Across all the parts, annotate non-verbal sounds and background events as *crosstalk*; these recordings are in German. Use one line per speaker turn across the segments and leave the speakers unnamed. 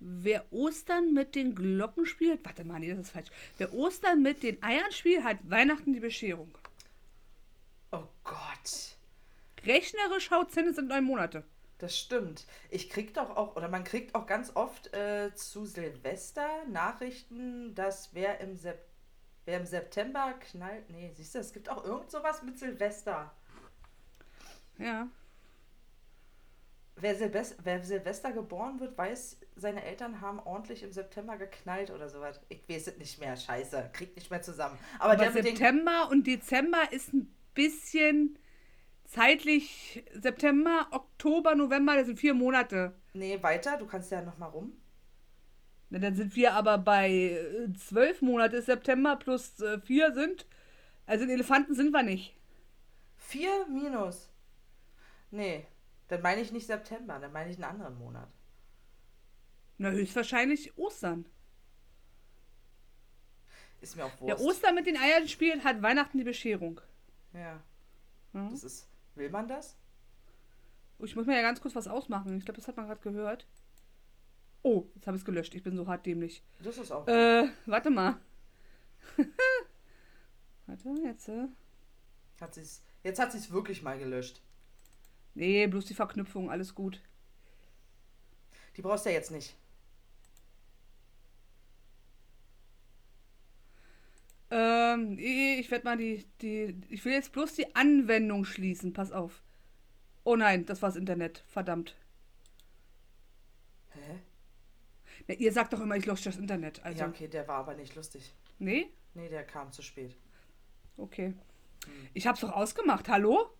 Wer Ostern mit den Glocken spielt, warte mal, nee, das ist falsch. Wer Ostern mit den Eiern spielt, hat Weihnachten die Bescherung.
Oh Gott.
Rechnerisch haut Zinne sind neun Monate.
Das stimmt. Ich krieg doch auch, oder man kriegt auch ganz oft äh, zu Silvester Nachrichten, dass wer im, Sep wer im September knallt. Nee, siehst du, es gibt auch irgend sowas mit Silvester.
Ja.
Wer, Silvest wer Silvester geboren wird, weiß, seine Eltern haben ordentlich im September geknallt oder sowas. Ich weiß es nicht mehr. Scheiße. Kriegt nicht mehr zusammen. Aber,
Aber September und Dezember ist ein bisschen zeitlich September, Oktober, November, das sind vier Monate.
Nee, weiter. Du kannst ja nochmal rum.
Na, dann sind wir aber bei äh, zwölf Monate September plus äh, vier sind. Also in Elefanten sind wir nicht.
Vier minus. Nee, dann meine ich nicht September, dann meine ich einen anderen Monat.
Na, höchstwahrscheinlich Ostern.
Ist mir auch
Wer
Wurst.
Ostern mit den Eiern spielt, hat Weihnachten die Bescherung.
Ja,
Ja.
das ist. Will man das?
Oh, Ich muss mir ja ganz kurz was ausmachen. Ich glaube, das hat man gerade gehört. Oh, jetzt habe ich es gelöscht. Ich bin so hart dämlich.
Das ist auch.
Äh, warte mal. *laughs* warte, jetzt. Äh.
Hat sie's, jetzt hat sie es wirklich mal gelöscht.
Nee, bloß die Verknüpfung, alles gut.
Die brauchst du ja jetzt nicht.
Ähm, ich werde mal die, die. Ich will jetzt bloß die Anwendung schließen. Pass auf. Oh nein, das war's Internet. Verdammt.
Hä?
Ja, ihr sagt doch immer, ich lösche das Internet. Also.
ja, okay, der war aber nicht lustig.
Nee?
Nee, der kam zu spät.
Okay. Ich hab's doch ausgemacht. Hallo?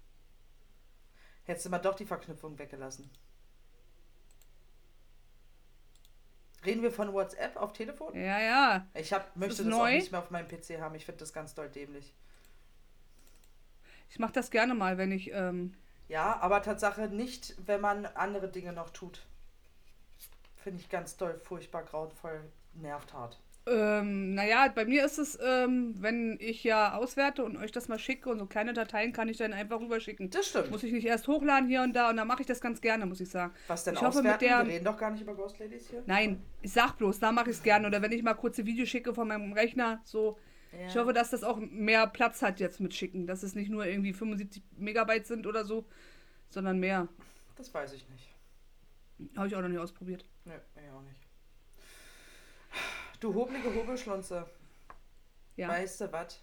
Hättest du mal doch die Verknüpfung weggelassen. Reden wir von WhatsApp auf Telefon?
Ja, ja.
Ich hab, möchte
ist
das auch nicht mehr auf meinem PC haben. Ich finde das ganz doll dämlich.
Ich mach das gerne mal, wenn ich. Ähm,
Ja, aber Tatsache nicht, wenn man andere Dinge noch tut. Finde ich ganz doll, furchtbar, grauenvoll, nervt hart.
Ähm, naja, bei mir ist es, ähm, wenn ich ja auswerte und euch das mal schicke und so kleine Dateien kann ich dann einfach rüberschicken.
Das stimmt.
Muss ich nicht erst hochladen hier und da und dann mache ich das ganz gerne, muss ich sagen.
Was denn
ich hoffe, mit
auswerten?
der-
Wir reden doch gar nicht über Ghost Ladies hier.
Nein, ich sag bloß, da mache ich es gerne. Oder wenn ich mal kurze Videos schicke von meinem Rechner, so. Ich hoffe, dass das auch mehr Platz hat jetzt mit Schicken. Dass es nicht nur irgendwie 75 Megabyte sind oder so, sondern mehr.
Das weiß ich nicht.
Habe ich auch noch nicht ausprobiert.
Nö, ich auch nicht. Du hobelige Hobelschlunze.
Ja.
Weißt du was?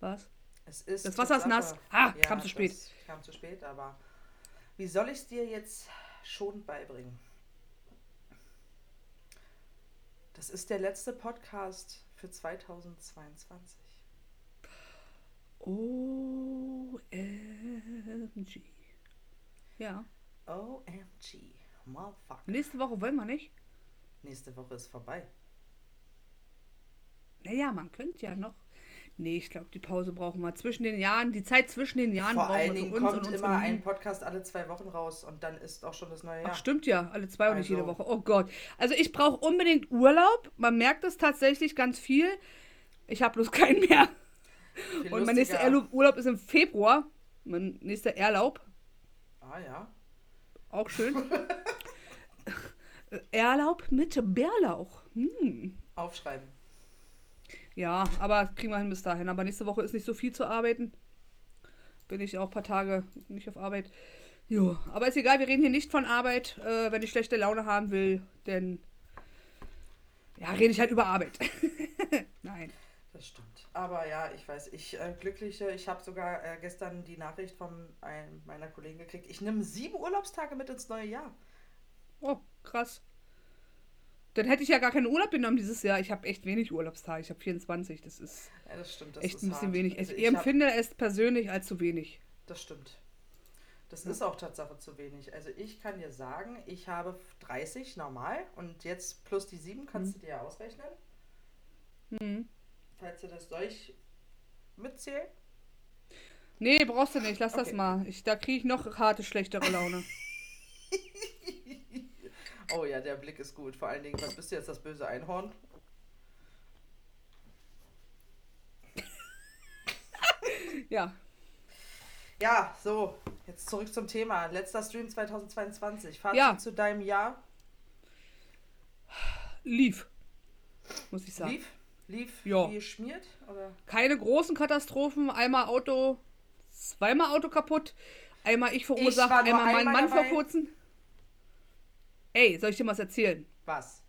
Was?
Es ist.
Das Wasser ist nass. Ah, kam zu spät.
Kam zu spät, aber wie soll ich es dir jetzt schon beibringen? Das ist der letzte Podcast für 2022.
OMG. Ja.
OMG. Motherfucker.
Nächste Woche wollen wir nicht.
Nächste Woche ist vorbei.
Naja, man könnte ja noch. Nee, ich glaube, die Pause brauchen wir. Zwischen den Jahren, die Zeit zwischen den Jahren
Vor
brauchen
allen
wir
Dingen
für uns
kommt immer ein. Podcast alle zwei Wochen raus und dann ist auch schon das neue Jahr.
Ach, stimmt ja. Alle zwei und nicht jede
Also-
Woche. Oh Gott. Also ich brauche unbedingt Urlaub. Man merkt es tatsächlich ganz viel. Ich habe bloß *laughs* keinen mehr.
Viel
Und mein nächster
lustiger-
Erlaub- Urlaub ist im Februar. Mein nächster Erlaub.
Ah ja.
Auch schön. *laughs* Erlaub mit Bärlauch. Hm.
Aufschreiben.
Ja, aber kriegen wir hin bis dahin. Aber nächste Woche ist nicht so viel zu arbeiten. Bin ich auch ein paar Tage nicht auf Arbeit. Jo, aber ist egal, wir reden hier nicht von Arbeit. Äh, wenn ich schlechte Laune haben will, denn ja, rede ich halt über Arbeit. *laughs* Nein.
Das stimmt. Aber ja, ich weiß, ich äh, glückliche, ich habe sogar äh, gestern die Nachricht von einem meiner Kollegen gekriegt. Ich nehme sieben Urlaubstage mit ins neue Jahr.
Oh, krass. Dann hätte ich ja gar keinen Urlaub genommen dieses Jahr. Ich habe echt wenig Urlaubstage. Ich habe 24. Das ist
Ja, das stimmt. Das
echt
ist
ein bisschen
hart.
wenig.
Also
ich empfinde es persönlich als zu wenig.
das stimmt. Das ist auch Tatsache zu wenig. Also ich kann dir sagen, ich habe 30 normal und jetzt plus die sieben kannst du dir ja ausrechnen.
Hm.
Falls du das ich mitzählen.
Nee, brauchst du nicht. Lass das
Okay.
mal. Ich, da kriege ich noch harte, schlechtere Laune. *laughs*
Oh ja, der Blick ist gut. Vor allen Dingen, was bist du jetzt, das böse Einhorn? *laughs*
Ja.
Ja, so, jetzt zurück zum Thema. Letzter Stream 2022. Fazit
Ja.
zu deinem Jahr.
lief. Muss ich sagen.
Lief? Lief
Ja.
wie geschmiert? Oder?
Keine großen Katastrophen. Einmal Auto, zweimal Auto kaputt. Einmal ich verursacht,
nur
einmal mein
einmal
Mann vor
dabei.
kurzem. Ey, soll ich dir mal was erzählen?
Was?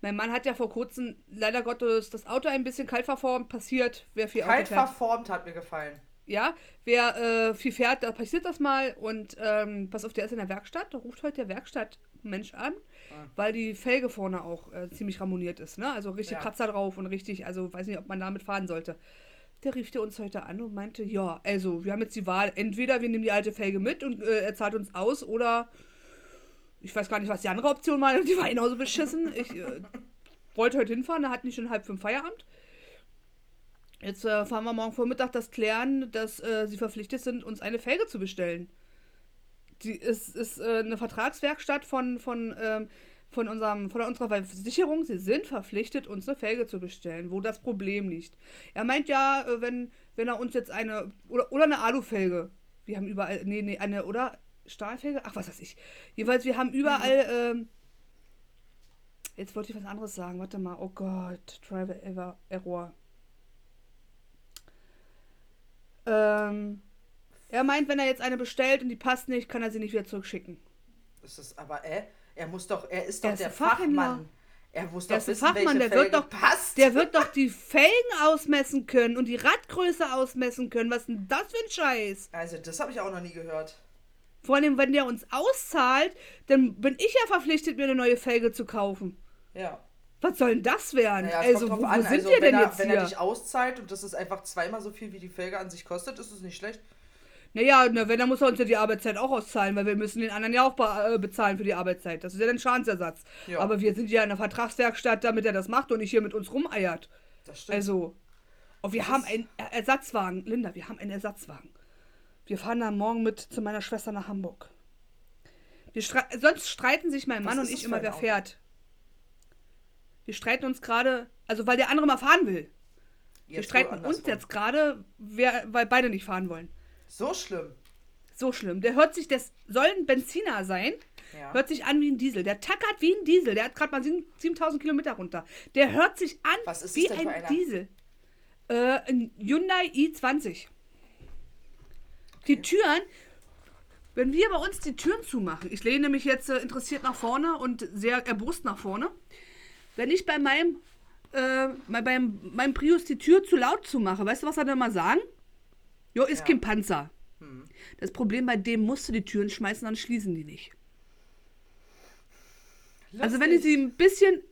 Mein Mann hat ja vor kurzem leider Gottes das Auto ein bisschen kalt verformt. Passiert, wer viel Auto
Kalt
fährt.
verformt hat mir gefallen.
Ja, wer äh, viel fährt, da passiert das mal. Und ähm, pass auf, der ist in der Werkstatt. Da ruft heute der Werkstattmensch an,
Ah.
weil die Felge vorne auch äh, ziemlich ramoniert ist. Ne? Also richtig
Ja.
Kratzer drauf und richtig, also weiß nicht, ob man damit fahren sollte. Der rief der uns heute an und meinte, ja, also wir haben jetzt die Wahl, entweder wir nehmen die alte Felge mit und äh, er zahlt uns aus oder ich weiß gar nicht, was die andere Option war, die war genauso beschissen. Ich äh, wollte heute hinfahren, da hatten die schon halb fünf Feierabend. Jetzt äh, fahren wir morgen Vormittag das klären, dass äh, sie verpflichtet sind, uns eine Felge zu bestellen. Die ist, ist äh, eine Vertragswerkstatt von, von, ähm, von, unserem, von unserer Versicherung. Sie sind verpflichtet, uns eine Felge zu bestellen, wo das Problem liegt. Er meint ja, äh, wenn, wenn er uns jetzt eine, oder, oder eine Alufelge, wir haben überall, nee, nee, eine, oder Stahlfelge, ach, was weiß ich. Jeweils, wir haben überall, ähm, jetzt wollte ich was anderes sagen, warte mal, oh Gott, Driver Ever Error. Ähm, er meint, wenn er jetzt eine bestellt und die passt nicht, kann er sie nicht wieder zurückschicken.
Das ist aber, äh, er muss doch, er ist
Er
doch
ist
der
Fachhändler.
Fachmann. Er muss
Der
doch
ist ein
wissen,
Fachmann, der wird
Felge
doch-
passt.
Der wird doch die Felgen ausmessen können und die Radgröße ausmessen können. Was ist denn das für ein Scheiß?
also, das habe ich auch noch nie gehört.
Vor allem, wenn der uns auszahlt, dann bin ich ja verpflichtet, mir eine neue Felge zu kaufen.
Ja.
Was soll denn das werden?
Naja,
also, wo, wo sind
also,
wir
wenn
denn
er,
jetzt
wenn
hier?
er dich auszahlt und das ist einfach zweimal so viel, wie die Felge an sich kostet, ist es nicht schlecht.
Naja, na, wenn, dann muss er uns ja die Arbeitszeit auch auszahlen, weil wir müssen den anderen ja auch be äh, bezahlen für die Arbeitszeit. Das ist ja dann Schadensersatz.
Ja.
Aber wir sind ja in der Vertragswerkstatt, damit er das macht und nicht hier mit uns rumeiert.
Das stimmt.
Also, und wir
Das
haben einen Er- Ersatzwagen. Linda, wir haben einen Ersatzwagen. Wir fahren dann morgen mit zu meiner Schwester nach Hamburg. Wir stre sonst streiten sich mein
Was
Mann und ich immer, wer
Auto?
fährt. Wir streiten uns gerade, also weil der andere mal fahren will. Wir
Jetzt
streiten
wohl
uns jetzt gerade, weil beide nicht fahren wollen.
So schlimm.
So schlimm. Der hört sich, das soll ein Benziner sein,
Ja.
hört sich an wie ein Diesel. Der tackert wie ein Diesel. Der hat gerade mal sieben- 7000 Kilometer runter. Der hört sich an wie ein? Diesel. Äh, ein Hyundai i20. Die Türen, wenn wir bei uns die Türen zumachen, ich lehne mich jetzt äh, interessiert nach vorne und sehr erbost nach vorne, wenn ich bei meinem, äh, bei meinem, meinem Prius die Tür zu laut zumache, weißt du, was er dann mal sagen? Jo, ist
Ja.
kein Panzer.
Hm.
Das Problem bei dem musst du die Türen schmeißen, dann schließen die nicht. Also wenn du
Lustig.
sie ein bisschen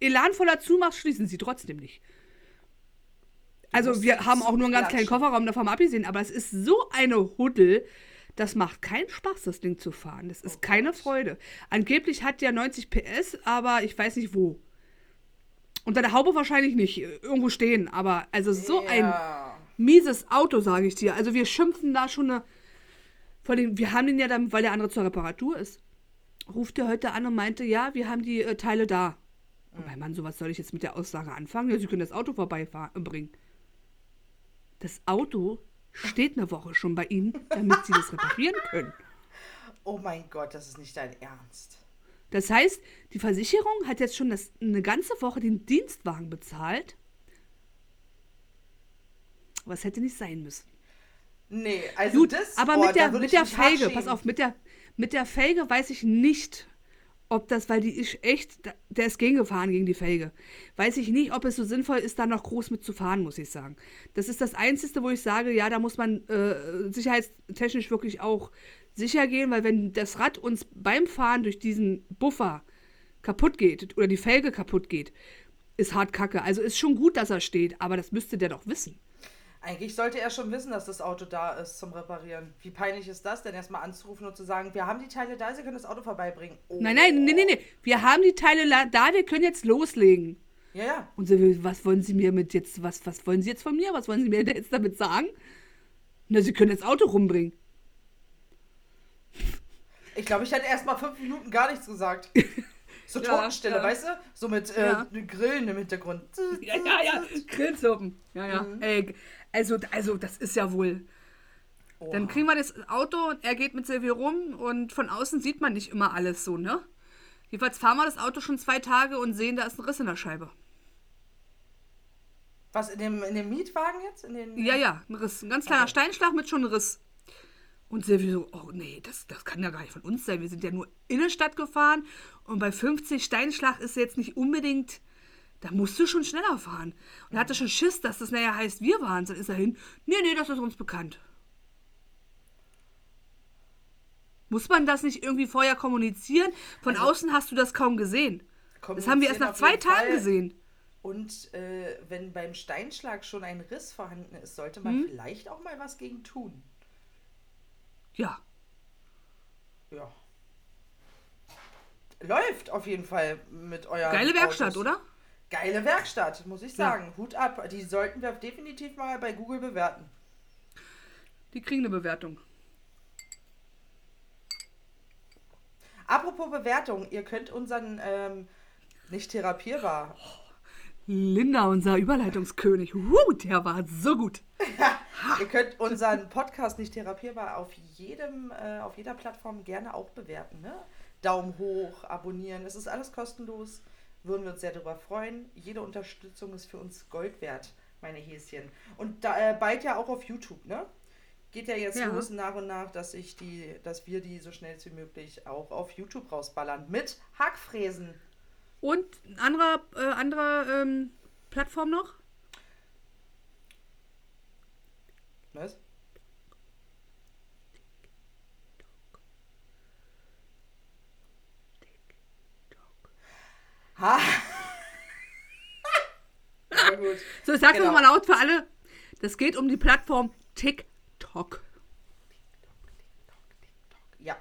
elanvoller zumachst, schließen sie trotzdem nicht. Also wir haben auch nur einen ganz kleinen. Kofferraum davon abgesehen, aber es ist so eine Huddel, das macht keinen Spaß, das Ding zu fahren. Das ist
Oh
keine. Freude. Angeblich hat der 90 PS, aber ich weiß nicht wo. Unter der Haube wahrscheinlich nicht, äh, irgendwo stehen, aber also so ein
Ja.
mieses Auto, sage ich dir. Also wir schimpfen da schon eine. Vor allem, wir haben den ja dann, weil der andere zur Reparatur ist. Ruft er heute an und meinte, ja, wir haben die äh, Teile da. Und mein Mann, so was soll ich jetzt mit der Aussage anfangen? Ja, Sie können das Auto vorbeibringen. Das Auto steht eine Woche schon bei Ihnen, damit Sie das reparieren können.
Oh mein Gott, das ist nicht dein Ernst.
Das heißt, die Versicherung hat jetzt schon das, eine ganze Woche den Dienstwagen bezahlt. Was hätte nicht sein müssen.
Nee, also
Gut,
das.
aber
oh,
mit der, mit der Felge, pass auf, mit der, mit der Felge weiß ich nicht, ob das, weil die ist echt, der ist gegengefahren gegen die Felge. Weiß ich nicht, ob es so sinnvoll ist, da noch groß mit zu fahren, muss ich sagen. Das ist das Einzige, wo ich sage, ja, da muss man äh, sicherheitstechnisch wirklich auch sicher gehen, weil wenn das Rad uns beim Fahren durch diesen Buffer kaputt geht oder die Felge kaputt geht, ist hart kacke. Also ist schon gut, dass er steht, aber das müsste der doch wissen.
Eigentlich sollte er schon wissen, dass das Auto da ist zum Reparieren. Wie peinlich ist das denn, erstmal anzurufen und zu sagen, wir haben die Teile da, Sie können das Auto vorbeibringen. Oh.
Nein, nein, nee, nee, nee. Wir haben die Teile da, wir können jetzt loslegen.
Ja, ja.
Und so, was wollen Sie mir mit jetzt, was, was wollen Sie jetzt von mir? Was wollen Sie mir jetzt damit sagen? Na, Sie können das Auto rumbringen.
Ich glaube, ich hätte erstmal fünf Minuten gar nichts gesagt. *laughs* So
Ja,
Totenstille,
ja.
weißt du? So mit äh,
Ja.
Grillen im Hintergrund.
Ja, ja, ja. Grillsuppen. Ja, ja. Ey, also, also, das ist ja wohl. Dann
Oha.
kriegen wir das Auto und er geht mit Silvio rum und von außen sieht man nicht immer alles so, ne? Jedenfalls fahren wir das Auto schon zwei Tage und sehen, da ist ein Riss in der Scheibe.
Was, in dem, in dem Mietwagen jetzt? In den,
Ja, ja, ein Riss. Ein ganz kleiner
Okay.
Steinschlag mit schon einem Riss. Und Silvi so, oh nee, das, das kann ja gar nicht von uns sein. Wir sind ja nur Innenstadt gefahren und bei 50 Steinschlag ist jetzt nicht unbedingt, da musst du schon schneller fahren. Und er hatte schon Schiss, dass das nachher heißt, wir waren Dann ist er hin, nee, nee, das ist uns bekannt. Muss man das nicht irgendwie vorher kommunizieren? Von außen hast du das kaum gesehen. Das haben wir erst nach
Also
zwei Tagen
Fall.
gesehen.
Und äh, wenn beim Steinschlag schon ein Riss vorhanden ist, sollte man
Hm?
vielleicht auch mal was gegen tun.
Ja.
Ja. Läuft auf jeden Fall mit euren
Geile Werkstatt,
Autos.
oder?
Geile Werkstatt, muss ich
Ja.
sagen. Hut ab. Die sollten wir definitiv mal bei Google bewerten.
Die kriegen eine Bewertung.
Apropos Bewertung, ihr könnt unseren ähm, nicht therapierbar.
Linda, unser Überleitungskönig. Uh, der war so gut. *laughs*
ihr könnt unseren Podcast nicht therapierbar auf jedem, äh, auf jeder Plattform gerne auch bewerten. Ne? Daumen hoch, abonnieren, es ist alles kostenlos. Würden wir uns sehr darüber freuen. Jede Unterstützung ist für uns Gold wert, meine Häschen. Und da, äh, bald ja auch auf YouTube, ne? Geht ja jetzt
Ja.
los nach und nach, dass ich die, dass wir die so schnell wie möglich auch auf YouTube rausballern. Mit Hackfräsen.
Und ein anderer, äh, anderer ähm, Plattform noch?
Was? Ha! Na gut.
So, ich sag's
Genau.
nochmal laut für alle. Das geht um die Plattform TikTok.
Ja.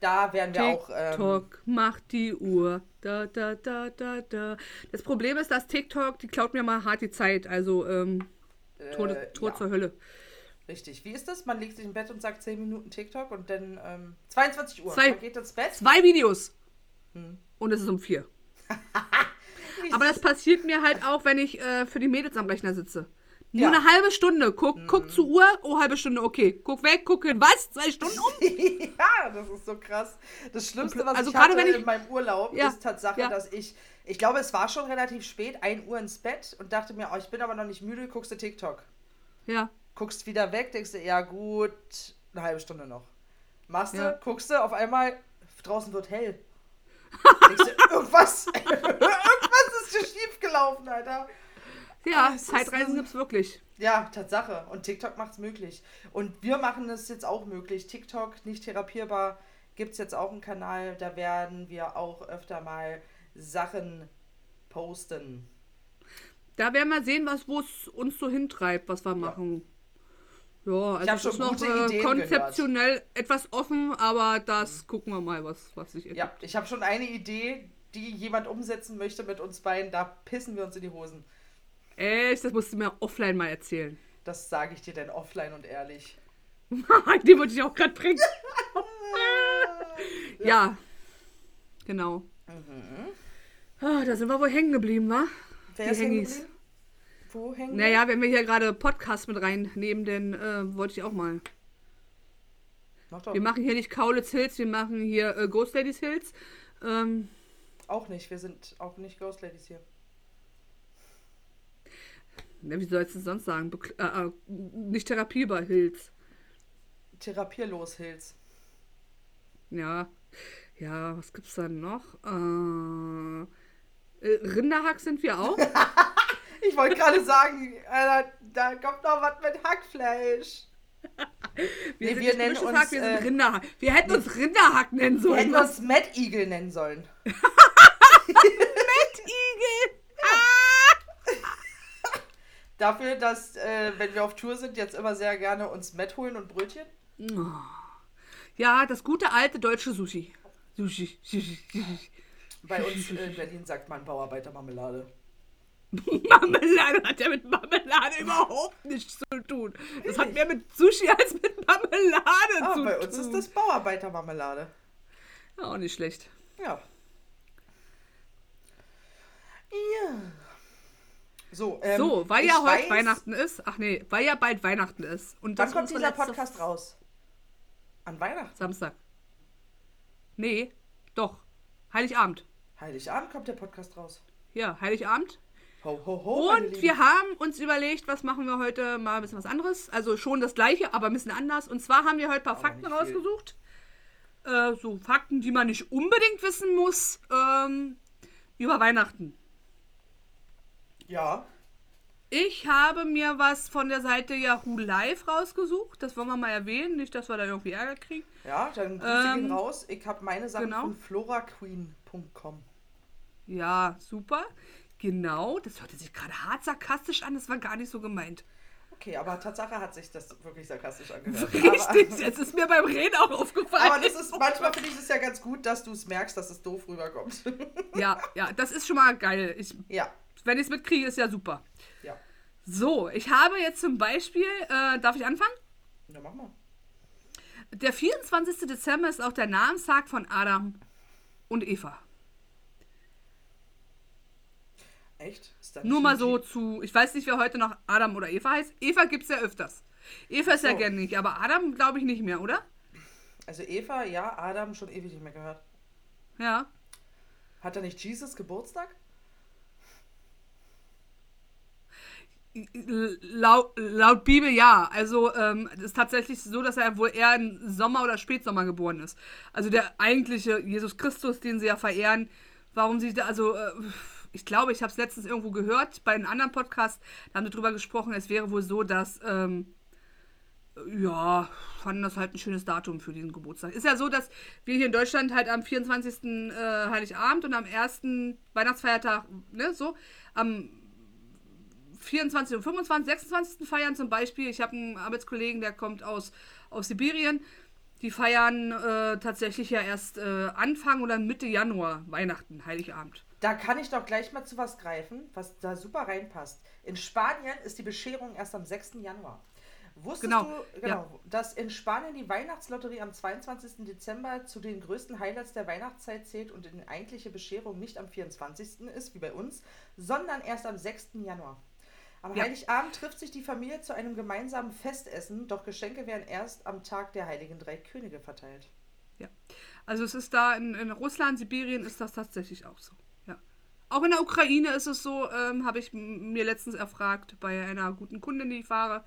Da werden wir auch. Ähm,
TikTok macht die Uhr. Da, da, da, da, da. Das Problem ist, dass TikTok, die klaut mir mal hart die Zeit. Also, ähm, Tor,
äh,
Tor
ja,
zur Hölle.
Richtig. Wie ist das? Man legt sich im Bett und sagt 10 Minuten TikTok und dann ähm, 22 Uhr.
Zwei-
Man geht ins Bett.
Zwei Videos.
Hm.
Und es ist um vier. *laughs* Aber das passiert mir halt auch, wenn ich äh, für die Mädels am Rechner sitze. Nur
Ja. Mhm.
eine halbe Stunde. Guck, guck zur Uhr. Oh, halbe Stunde, okay. Guck weg, guck hin. Was? Zwei Stunden um? *laughs*
ja, das ist so krass. Das Schlimmste, was
Also
ich
gerade
hatte
wenn ich-
in meinem Urlaub,
Ja,
ist Tatsache,
ja.
dass ich, ich glaube, es war schon relativ spät, 1 Uhr ins Bett und dachte mir, oh, ich bin aber noch nicht müde, guckst du TikTok.
Ja.
Guckst wieder weg, denkst du, ja gut, eine halbe Stunde noch. Machst du, guckst du, auf einmal, draußen wird hell. Du, *laughs* irgendwas, irgendwas ist hier schief gelaufen, Alter.
Ja,
es ist
Zeitreisen
so-
gibt's wirklich.
Ja, Tatsache. Und TikTok macht es möglich. Und wir machen es jetzt auch möglich. TikTok, nicht therapierbar, gibt es jetzt auch einen Kanal. Da werden wir auch öfter mal Sachen posten.
Da werden wir sehen, was wo es uns so hintreibt, was wir machen. Ja, also es
schon
ist noch
gute
äh,
Ideen
konzeptionell etwas offen, aber das gucken wir mal, was, was sich.
Ja, ich habe schon eine Idee, die jemand umsetzen möchte mit uns beiden. Da pissen wir uns in die Hosen.
Echt, das musst du mir offline mal erzählen.
Das sage ich dir denn offline und ehrlich. *laughs*
Die wollte ich auch gerade bringen. *laughs* ja, genau. Ah, da sind wir wohl hängen geblieben, wa?
Wer
Die
ist geblieben? Wo hängen
Naja, wenn wir hier gerade Podcast mit reinnehmen, dann äh, wollte ich auch mal.
Mach doch.
Wir machen hier nicht Kaulitz Hills, wir machen hier äh, Ghost Ladies Hills. Ähm,
Auch nicht. Wir sind auch nicht Ghost Ladies hier.
na, wie sollst du es sonst sagen? Bekl äh, äh, nicht therapierbar Hills.
Therapierlos Hills.
Ja. Ja, was gibt's dann noch? Äh, Rinderhack sind wir auch. *laughs*
Ich wollte gerade sagen, Alter, da kommt noch was mit Hackfleisch.
Wir,
Nee,
sind
wir nennen uns,
Hack, wir
äh,
sind Rinderhack. Wir hätten uns Rinderhack nennen
Wir
sollen.
hätten
was?
uns Mad Eagle nennen sollen.
Igel. *laughs* *laughs*
Dafür, dass, äh, wenn wir auf Tour sind, jetzt immer sehr gerne uns Met holen und Brötchen.
Ja, das gute alte deutsche. Sushi. Sushi. Sushi.
Bei uns in Berlin sagt man Bauarbeitermarmelade. *laughs*
Marmelade hat ja mit Marmelade überhaupt nichts zu tun. Das hat mehr mit Sushi als mit Marmelade
Ah,
zu
bei
tun.
uns ist das Bauarbeitermarmelade.
Ja, auch nicht schlecht.
Ja. Ja. So, ähm,
so, weil ja heute
weiß-
Weihnachten ist. Ach nee, weil ja bald Weihnachten ist. Und
Wann kommt dieser Podcast raus? An Weihnachten?
Samstag. Nee, doch. Heiligabend.
Heiligabend kommt der Podcast raus.
Ja, Heiligabend.
Ho, ho, ho.
Und wir haben uns überlegt, was machen wir heute mal ein bisschen was anderes. Also schon das gleiche, aber ein bisschen anders. Und zwar haben wir heute ein paar
Aber
Fakten rausgesucht. Äh, so Fakten, die man nicht unbedingt wissen muss ähm, über Weihnachten.
Ja.
Ich habe mir was von der Seite Yahoo Live rausgesucht. Das wollen wir mal erwähnen. Nicht, dass wir da irgendwie Ärger kriegen.
Ja, dann Grüße
Ähm,
gehen raus. Ich habe meine Sachen
genau.
von floraqueen.com.
Ja, super. Genau. Das hörte sich gerade hart sarkastisch an. Das war gar nicht so gemeint.
Okay, aber Tatsache hat sich das wirklich sarkastisch angehört. *laughs*
Richtig.
Aber,
Jetzt ist mir beim Reden auch aufgefallen.
aber das ist, manchmal finde ich es ja ganz gut, dass du es merkst, dass es doof rüberkommt. *laughs*
Ja, ja, das ist schon mal geil. Ich,
ja,
wenn ich es mitkriege, ist ja super.
ja.
So, ich habe jetzt zum Beispiel, äh, darf ich anfangen?
Ja, mach mal.
Der 24. Dezember ist auch der Namenstag von Adam und Eva.
Echt?
Nur mal so zu, ich weiß nicht, wer heute noch Adam oder Eva heißt. Eva gibt es ja öfters. Eva ist ja
so.
gerne nicht, aber Adam glaube ich nicht mehr, oder?
Also Eva, ja, Adam schon ewig nicht mehr gehört.
Ja.
Hat er nicht Jesus Geburtstag?
Laut, laut Bibel ja. Also ähm, es ist tatsächlich so, dass er wohl eher im Sommer oder Spätsommer geboren ist. Also der eigentliche Jesus Christus, den sie ja verehren. Warum sie da, also äh, ich glaube, ich habe es letztens irgendwo gehört bei einem anderen Podcast, da haben sie drüber gesprochen, es wäre wohl so, dass ähm, ja, fanden das halt ein schönes Datum für diesen Geburtstag. Ist ja so, dass wir hier in Deutschland halt am 24. Äh, Heiligabend und am 1. Weihnachtsfeiertag, ne, so, am 24. und 25. 26. feiern zum Beispiel. Ich habe einen Arbeitskollegen, der kommt aus, aus Sibirien. Die feiern äh, tatsächlich ja erst äh, Anfang oder Mitte Januar Weihnachten, Heiligabend.
Da kann ich doch gleich mal zu was greifen, was da super reinpasst. In Spanien ist die Bescherung erst am 6. Januar. Wusstest
Genau,
du, genau,
ja.
dass in Spanien die Weihnachtslotterie am 22. Dezember zu den größten Highlights der Weihnachtszeit zählt und die eigentliche Bescherung nicht am 24. ist, wie bei uns, sondern erst am 6. Januar. Am
Ja.
Heiligabend trifft sich die Familie zu einem gemeinsamen Festessen, doch Geschenke werden erst am Tag der Heiligen Drei Könige verteilt.
Ja. Also es ist da in, in Russland, Sibirien ist das tatsächlich auch so. Auch in der Ukraine ist es so, ähm, habe ich mir letztens erfragt bei einer guten Kundin, die ich fahre.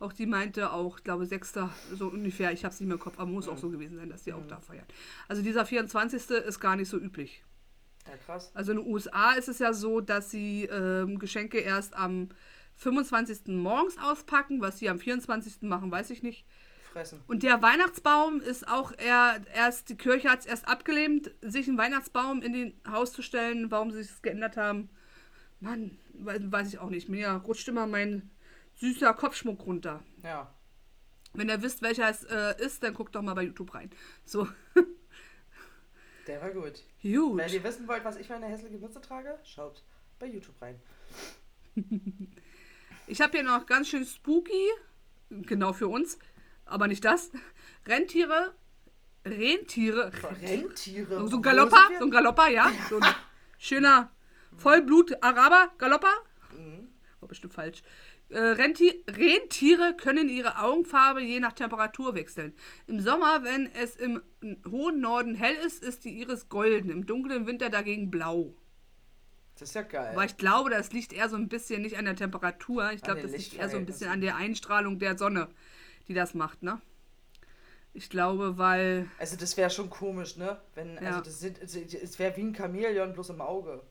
Auch die meinte auch, ich glaube, 6. so ungefähr, ich habe es nicht mehr im Kopf, aber muss auch so gewesen sein, dass die auch da feiern. Also dieser 24. ist gar nicht so üblich.
Ja, krass.
Also in den USA ist es ja so, dass sie ähm, Geschenke erst am 25. morgens auspacken. Was sie am 24. machen, weiß ich nicht.
Fressen.
Und der Weihnachtsbaum ist auch eher, erst, die Kirche hat es erst abgelehnt, sich einen Weihnachtsbaum in den Haus zu stellen. Warum sie es geändert haben, Mann, weiß, ich auch nicht. Mir rutscht immer mein süßer Kopfschmuck runter.
Ja.
Wenn ihr wisst, welcher es äh, ist, dann guckt doch mal bei YouTube rein. So, *laughs*
Der war gut.
gut.
Wenn ihr wissen wollt, was ich für eine hässliche Mütze trage, schaut bei YouTube rein. *laughs*
Ich habe hier noch ganz schön spooky, genau für uns, aber nicht das. Rentiere, Rentiere,
Rentiere.
so ein Galopper, so ein Galopper, ja, so ein schöner Vollblut-Araber, Galopper,
Mhm.
war bestimmt falsch. Äh, Renti Rentiere können ihre Augenfarbe je nach Temperatur wechseln. Im Sommer, wenn es im hohen Norden hell ist, ist die Iris golden, im dunklen Winter dagegen blau.
Das ist ja geil.
Aber ich glaube, das liegt eher so ein bisschen nicht an der Temperatur. Ich glaube, das liegt eher so ein bisschen an der Einstrahlung der Sonne, die das macht, ne? Ich glaube, weil.
Also das wäre schon komisch, ne? Wenn,
Ja.
also das sind, es wäre wie ein Chamäleon bloß im Auge.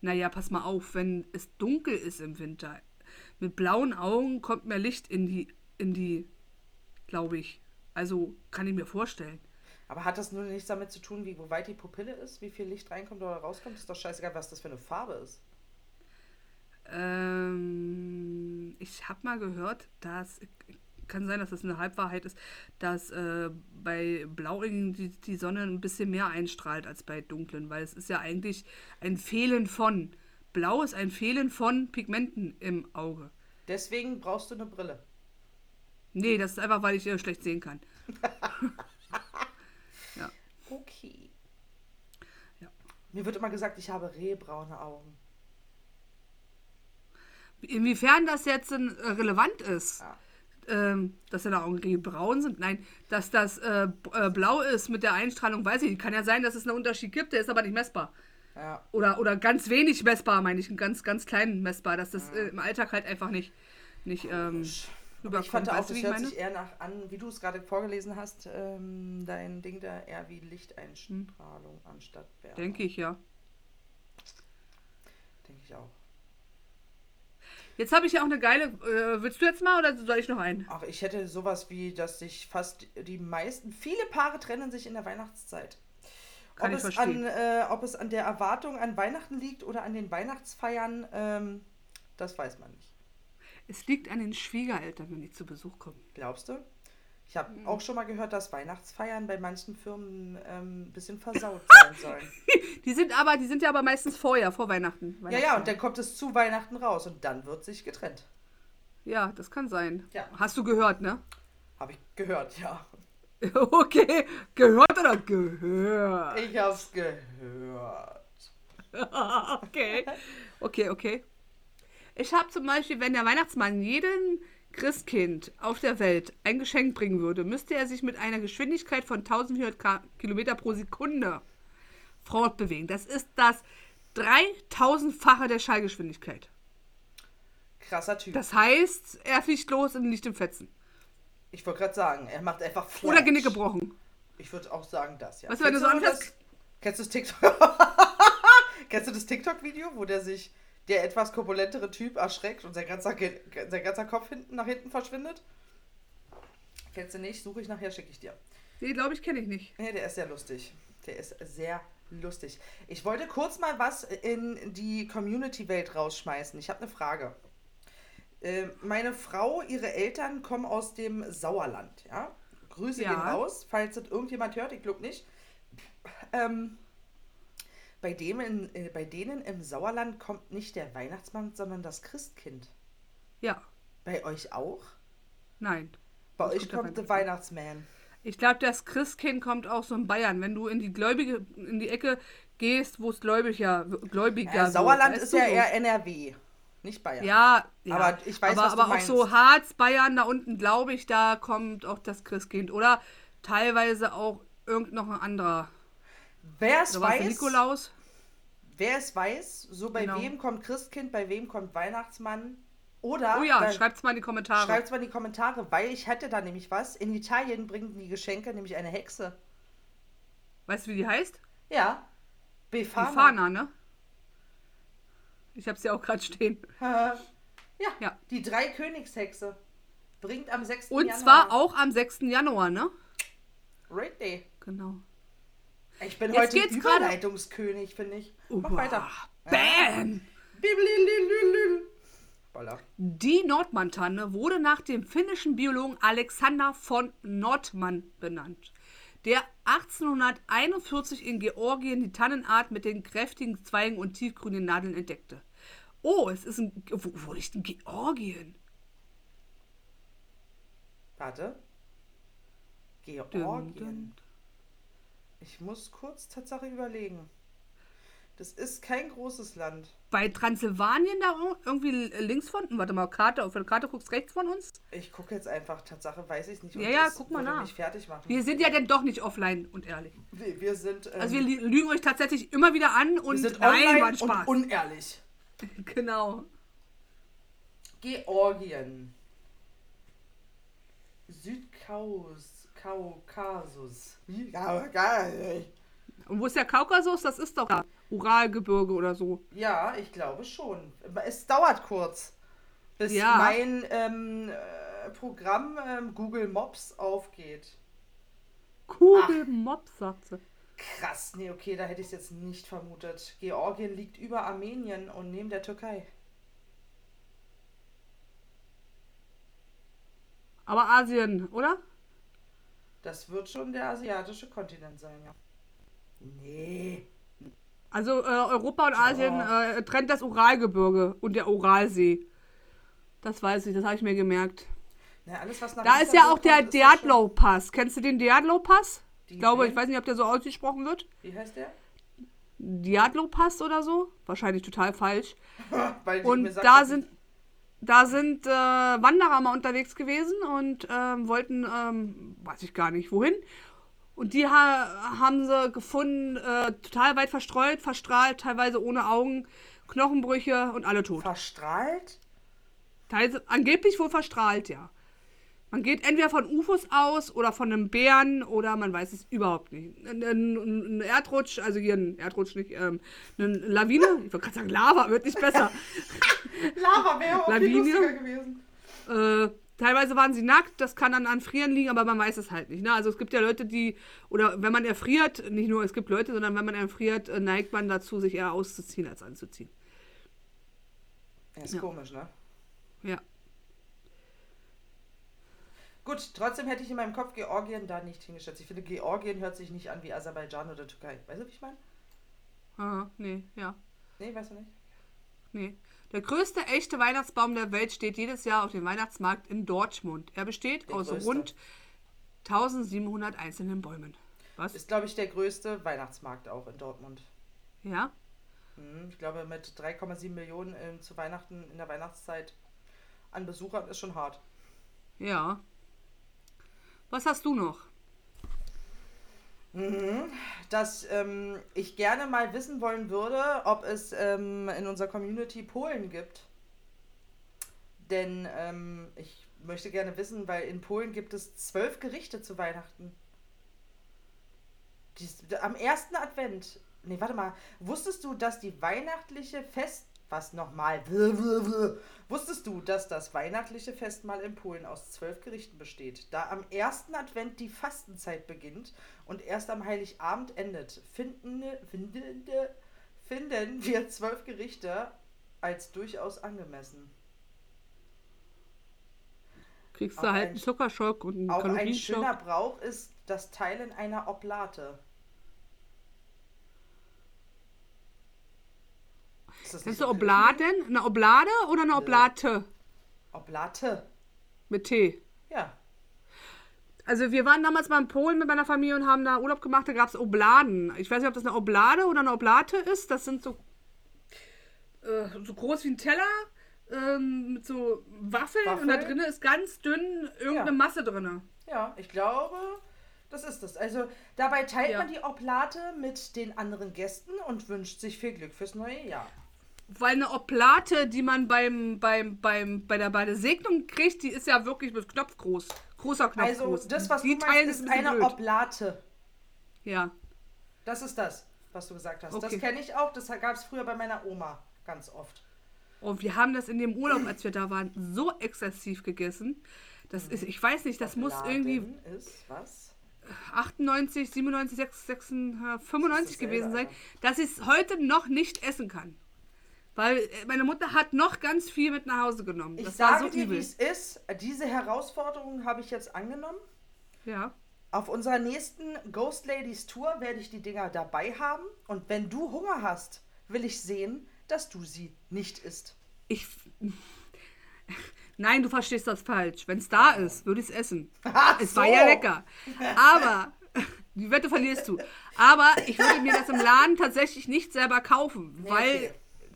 Naja, pass mal auf, wenn es dunkel ist im Winter, mit blauen Augen kommt mehr Licht in die, in die, glaube ich. Also kann ich mir vorstellen.
Aber hat das nur nichts damit zu tun, wie weit die Pupille ist, wie viel Licht reinkommt oder rauskommt? Ist doch scheißegal, was das für eine Farbe ist.
Ähm, ich habe mal gehört, dass, kann sein, dass das eine Halbwahrheit ist, dass äh, bei Blauingen die, die Sonne ein bisschen mehr einstrahlt als bei dunklen, weil es ist ja eigentlich ein Fehlen von. Blau ist ein Fehlen von Pigmenten im Auge.
Deswegen brauchst du eine Brille.
Nee, das ist einfach, weil ich äh, schlecht sehen kann. *laughs*
Okay.
Ja.
Mir wird immer gesagt, ich habe rehbraune Augen.
Inwiefern das jetzt äh, relevant ist,
Ja.
Ähm, dass seine Augen braun sind. Nein, dass das äh, äh, blau ist mit der Einstrahlung, weiß ich nicht. Kann ja sein, dass es einen Unterschied gibt, der ist aber nicht messbar.
Ja.
Oder, oder ganz wenig messbar, meine ich. Einen ganz, ganz kleinen messbar, dass das äh, im Alltag halt einfach nicht, nicht ähm,
Aber ich
rüberkommt.
fand auch,
weißt
das hört sich eher nach an, wie du es gerade vorgelesen hast, ähm, dein Ding da eher wie Lichteinstrahlung anstatt Wärme.
Denke ich, ja.
Denke ich auch.
Jetzt habe ich ja auch eine geile. Äh, willst du jetzt mal oder soll ich noch einen?
Ach, ich hätte sowas wie, dass sich fast die meisten, viele Paare trennen sich in der Weihnachtszeit.
Kann
ob,
ich
es
verstehen.
an, äh, ob es an der Erwartung an Weihnachten liegt oder an den Weihnachtsfeiern, ähm, das weiß man nicht.
Es liegt an den Schwiegereltern, wenn die zu Besuch kommen.
Glaubst du? Ich habe
Mhm.
auch schon mal gehört, dass Weihnachtsfeiern bei manchen Firmen ähm, ein bisschen versaut sein *laughs* sollen.
Die sind aber, die sind ja aber meistens vorher, vor Weihnachten.
ja, ja, und dann kommt es zu Weihnachten raus und dann wird sich getrennt.
Ja, das kann sein.
Ja.
Hast du gehört, ne?
Habe ich gehört, ja. *laughs*
Okay, gehört oder gehört?
Ich hab's gehört. *laughs*
okay. Okay, okay. Ich habe zum Beispiel, wenn der Weihnachtsmann jedem Christkind auf der Welt ein Geschenk bringen würde, müsste er sich mit einer Geschwindigkeit von 1400 Ka- Kilometer pro Sekunde fortbewegen. Das ist das 3000-fache der Schallgeschwindigkeit.
Krasser Typ.
Das heißt, er fliegt los und liegt im Fetzen.
ich wollte gerade sagen, er macht einfach Flash.
Oder Genick gebrochen.
Ich würde auch sagen, das, ja.
Du, wenn du so anfängst-
Kennst du das TikTok? *laughs* Kennst du das TikTok-Video, wo der sich, der etwas korpulentere Typ erschreckt und sein ganzer, Ge- sein ganzer Kopf hinten nach hinten verschwindet? Kennst du nicht? Suche ich nachher, schicke ich dir.
Nee, glaube ich, kenne ich nicht.
Nee, der ist sehr lustig. Der ist sehr lustig. Ich wollte kurz mal was in die Community-Welt rausschmeißen. Ich habe eine Frage. Äh, Meine Frau, ihre Eltern kommen aus dem Sauerland, ja? Grüße
Ja.
gehen raus, falls das irgendjemand hört, ich glaube nicht. Ähm, bei, dem in, äh, bei denen im Sauerland kommt nicht der Weihnachtsmann, sondern das Christkind.
Ja,
Bei euch auch?
nein.
Bei euch
kommt der
Weihnachtsmann.
Ich glaube, das Christkind kommt auch so in Bayern. Wenn du in die Gläubige, in die Ecke gehst, wo es gläubiger, gläubiger
Ja, Sauerland ist ja
so.
eher NRW, nicht Bayern.
Ja, ja.
Aber ich weiß,
aber,
was
aber auch
meinst.
so Harz, Bayern, da unten, glaube ich, da kommt auch das Christkind. Oder teilweise auch irgend noch ein anderer.
Wer es weiß,
Nikolaus.
Wer es weiß, so bei
Genau.
wem kommt Christkind, bei wem kommt Weihnachtsmann. Oder
Oh ja,
da-
schreibt's mal in die Kommentare.
schreibt's mal in die Kommentare, weil ich hätte da nämlich was. In Italien bringen die Geschenke nämlich eine Hexe.
Weißt du, wie die heißt?
Ja. Befana.
Fana, ne? Ich habe sie auch gerade stehen. *laughs*
ja,
Ja.
die drei Königshexe. Bringt am 6.
Und
Januar.
zwar auch am 6. Januar, ne?
Right Day.
Genau.
Ich bin
Jetzt
heute Überleitungskönig, finde ich. Mach
Uah,
weiter.
Bam!
Voila.
Die Nordmantanne wurde nach dem finnischen Biologen Alexander von Nordmann benannt, der 1841 in Georgien die Tannenart mit den kräftigen Zweigen und tiefgrünen Nadeln entdeckte. Oh, es ist ein. Wo, wo liegt denn Georgien?
Warte. Georgien.
dum.
Ich muss kurz Tatsache überlegen. Das ist kein großes Land.
Bei Transsilvanien da ir- irgendwie links von. Warte mal, Karte, auf der Karte guckst rechts von uns.
Ich gucke jetzt einfach, Tatsache weiß ich nicht.
Ja, ja, guck mal nach.
mich fertig machen.
Wir sind ja dann doch nicht offline und ehrlich.
wir, wir sind, ähm,
Also wir li- lügen euch tatsächlich immer wieder an
wir
und
sind
nein, war Spaß.
und unehrlich. *laughs*
genau.
Georgien. Südkaus. Kaukasus. Ja, geil.
Und wo ist der Kaukasus? Das ist doch da. Uralgebirge oder so.
Ja, ich glaube schon. Es dauert kurz, bis
Ja.
mein ähm, äh, Programm ähm, Google Maps aufgeht.
Kugel Mob, sagt sie.
Krass, nee, okay, da hätte ich es jetzt nicht vermutet. Georgien liegt über Armenien und neben der Türkei.
Aber Asien, oder?
Das wird schon der asiatische Kontinent sein, ja. Nee.
Also äh, Europa und Asien äh, trennt das Uralgebirge und der Uralsee. Das weiß ich, das habe ich mir gemerkt.
Na, alles,
Da ist ja auch der Diablo-Pass. Kennst du den Diablo-Pass?
Die
Ich glaube, ich weiß nicht, ob der so ausgesprochen wird.
Wie heißt der?
Diablo-Pass oder so? Wahrscheinlich total falsch. *laughs* Und
sagt
da sind, da sind äh, Wanderer mal unterwegs gewesen und ähm, wollten, ähm, weiß ich gar nicht, wohin. Und die ha haben sie gefunden, äh, total weit verstreut, verstrahlt, teilweise ohne Augen, Knochenbrüche und alle tot.
Verstrahlt?
Teilweise, angeblich wohl verstrahlt, ja. Man geht entweder von UFOs aus oder von einem Bären oder man weiß es überhaupt nicht. Ein, ein, ein Erdrutsch, also hier ein Erdrutsch nicht, ähm, eine Lawine, ich wollte gerade sagen Lava, wird nicht besser. *laughs*
Lava wäre auch viel
Lawine.
lustiger gewesen.
Äh, teilweise waren sie nackt, das kann dann an Frieren liegen, aber man weiß es halt nicht. Ne? Also es gibt ja Leute, die, oder wenn man erfriert, nicht nur es gibt Leute, sondern wenn man erfriert, äh, neigt man dazu, sich eher auszuziehen als anzuziehen.
Ja, ist
Ja.
komisch, ne?
Ja.
Gut, trotzdem hätte ich in meinem Kopf Georgien da nicht hingeschätzt. Ich finde, Georgien hört sich nicht an wie Aserbaidschan oder Türkei. Weißt du, wie ich meine?
Aha, nee, ja.
Nee, weißt du nicht?
Nee. Der größte echte Weihnachtsbaum der Welt steht jedes Jahr auf dem Weihnachtsmarkt in Dortmund. Er besteht
Der
aus
größte.
rund 1700 einzelnen Bäumen. Was?
Ist, glaube ich, der größte Weihnachtsmarkt auch in Dortmund.
Ja?
Hm, Ich glaube, mit 3,7 Millionen ähm, zu Weihnachten in der Weihnachtszeit an Besuchern ist schon hart.
Ja. Was hast du noch?
Dass ähm, ich gerne mal wissen wollen würde, ob es ähm, in unserer Community Polen gibt. Denn ähm, ich möchte gerne wissen, weil in Polen gibt es zwölf Gerichte zu Weihnachten. Dies, am ersten Advent. Nee, warte mal. Wusstest du, dass die weihnachtliche Fest. Was nochmal? *laughs* Wusstest du, dass das weihnachtliche Festmahl in Polen aus zwölf Gerichten besteht? Da am ersten Advent die Fastenzeit beginnt und erst am Heiligabend endet, finden, finden, finden wir zwölf Gerichte als durchaus angemessen.
Kriegst du halt
ein-
einen Zuckerschock und einen
Auch ein schöner Brauch ist das Teilen einer Oblate. Ist das
du Obladen? Eine Oblade oder eine Oblate?
Oblate.
Mit T.
Ja.
Also wir waren damals mal in Polen mit meiner Familie und haben da Urlaub gemacht, da gab es Obladen. Ich weiß nicht, ob das eine Oblade oder eine Oblate ist. Das sind so, äh, so groß wie ein Teller ähm, mit so Waffeln, und da
Waffeln?
drin ist ganz dünn irgendeine
Ja.
Masse drin.
Ja, ich glaube, das ist es. Also dabei teilt
Ja.
man die Oblate mit den anderen Gästen und wünscht sich viel Glück fürs neue Jahr.
Weil eine Oblate, die man beim, beim, beim, bei, der, bei der Segnung kriegt, die ist ja wirklich mit Knopf groß. Großer Knopf
Also
groß.
das, was
die
du meinst,
ein
ist eine
blöd.
Oblate.
Ja.
Das ist das, was du gesagt hast. Das
Okay.
kenne ich auch. Das gab es früher bei meiner Oma ganz oft.
Und wir haben das in dem Urlaub, als wir da waren, so exzessiv gegessen. Das ist, ich weiß nicht, das muss irgendwie
Obladen ist was?
98, 97, 6, 6, äh, 95
dasselbe,
gewesen sein,
Alter.
dass ich es heute noch nicht essen kann. Weil äh, meine Mutter hat noch ganz viel mit nach Hause genommen.
Ich
das war
sage
so
dir, wie es ist. Diese Herausforderung habe ich jetzt angenommen.
Ja.
Auf unserer nächsten Ghost Ladies Tour werde ich die Dinger dabei haben. Und wenn du Hunger hast, will ich sehen, dass du sie nicht isst.
Ich. *laughs* Nein, du verstehst das falsch. Wenn es da ist, würde ich es essen.
Ach
Es war
so.
ja lecker. Aber, *laughs* die Wette verlierst du. Aber ich würde mir das im Laden tatsächlich nicht selber kaufen, weil
okay.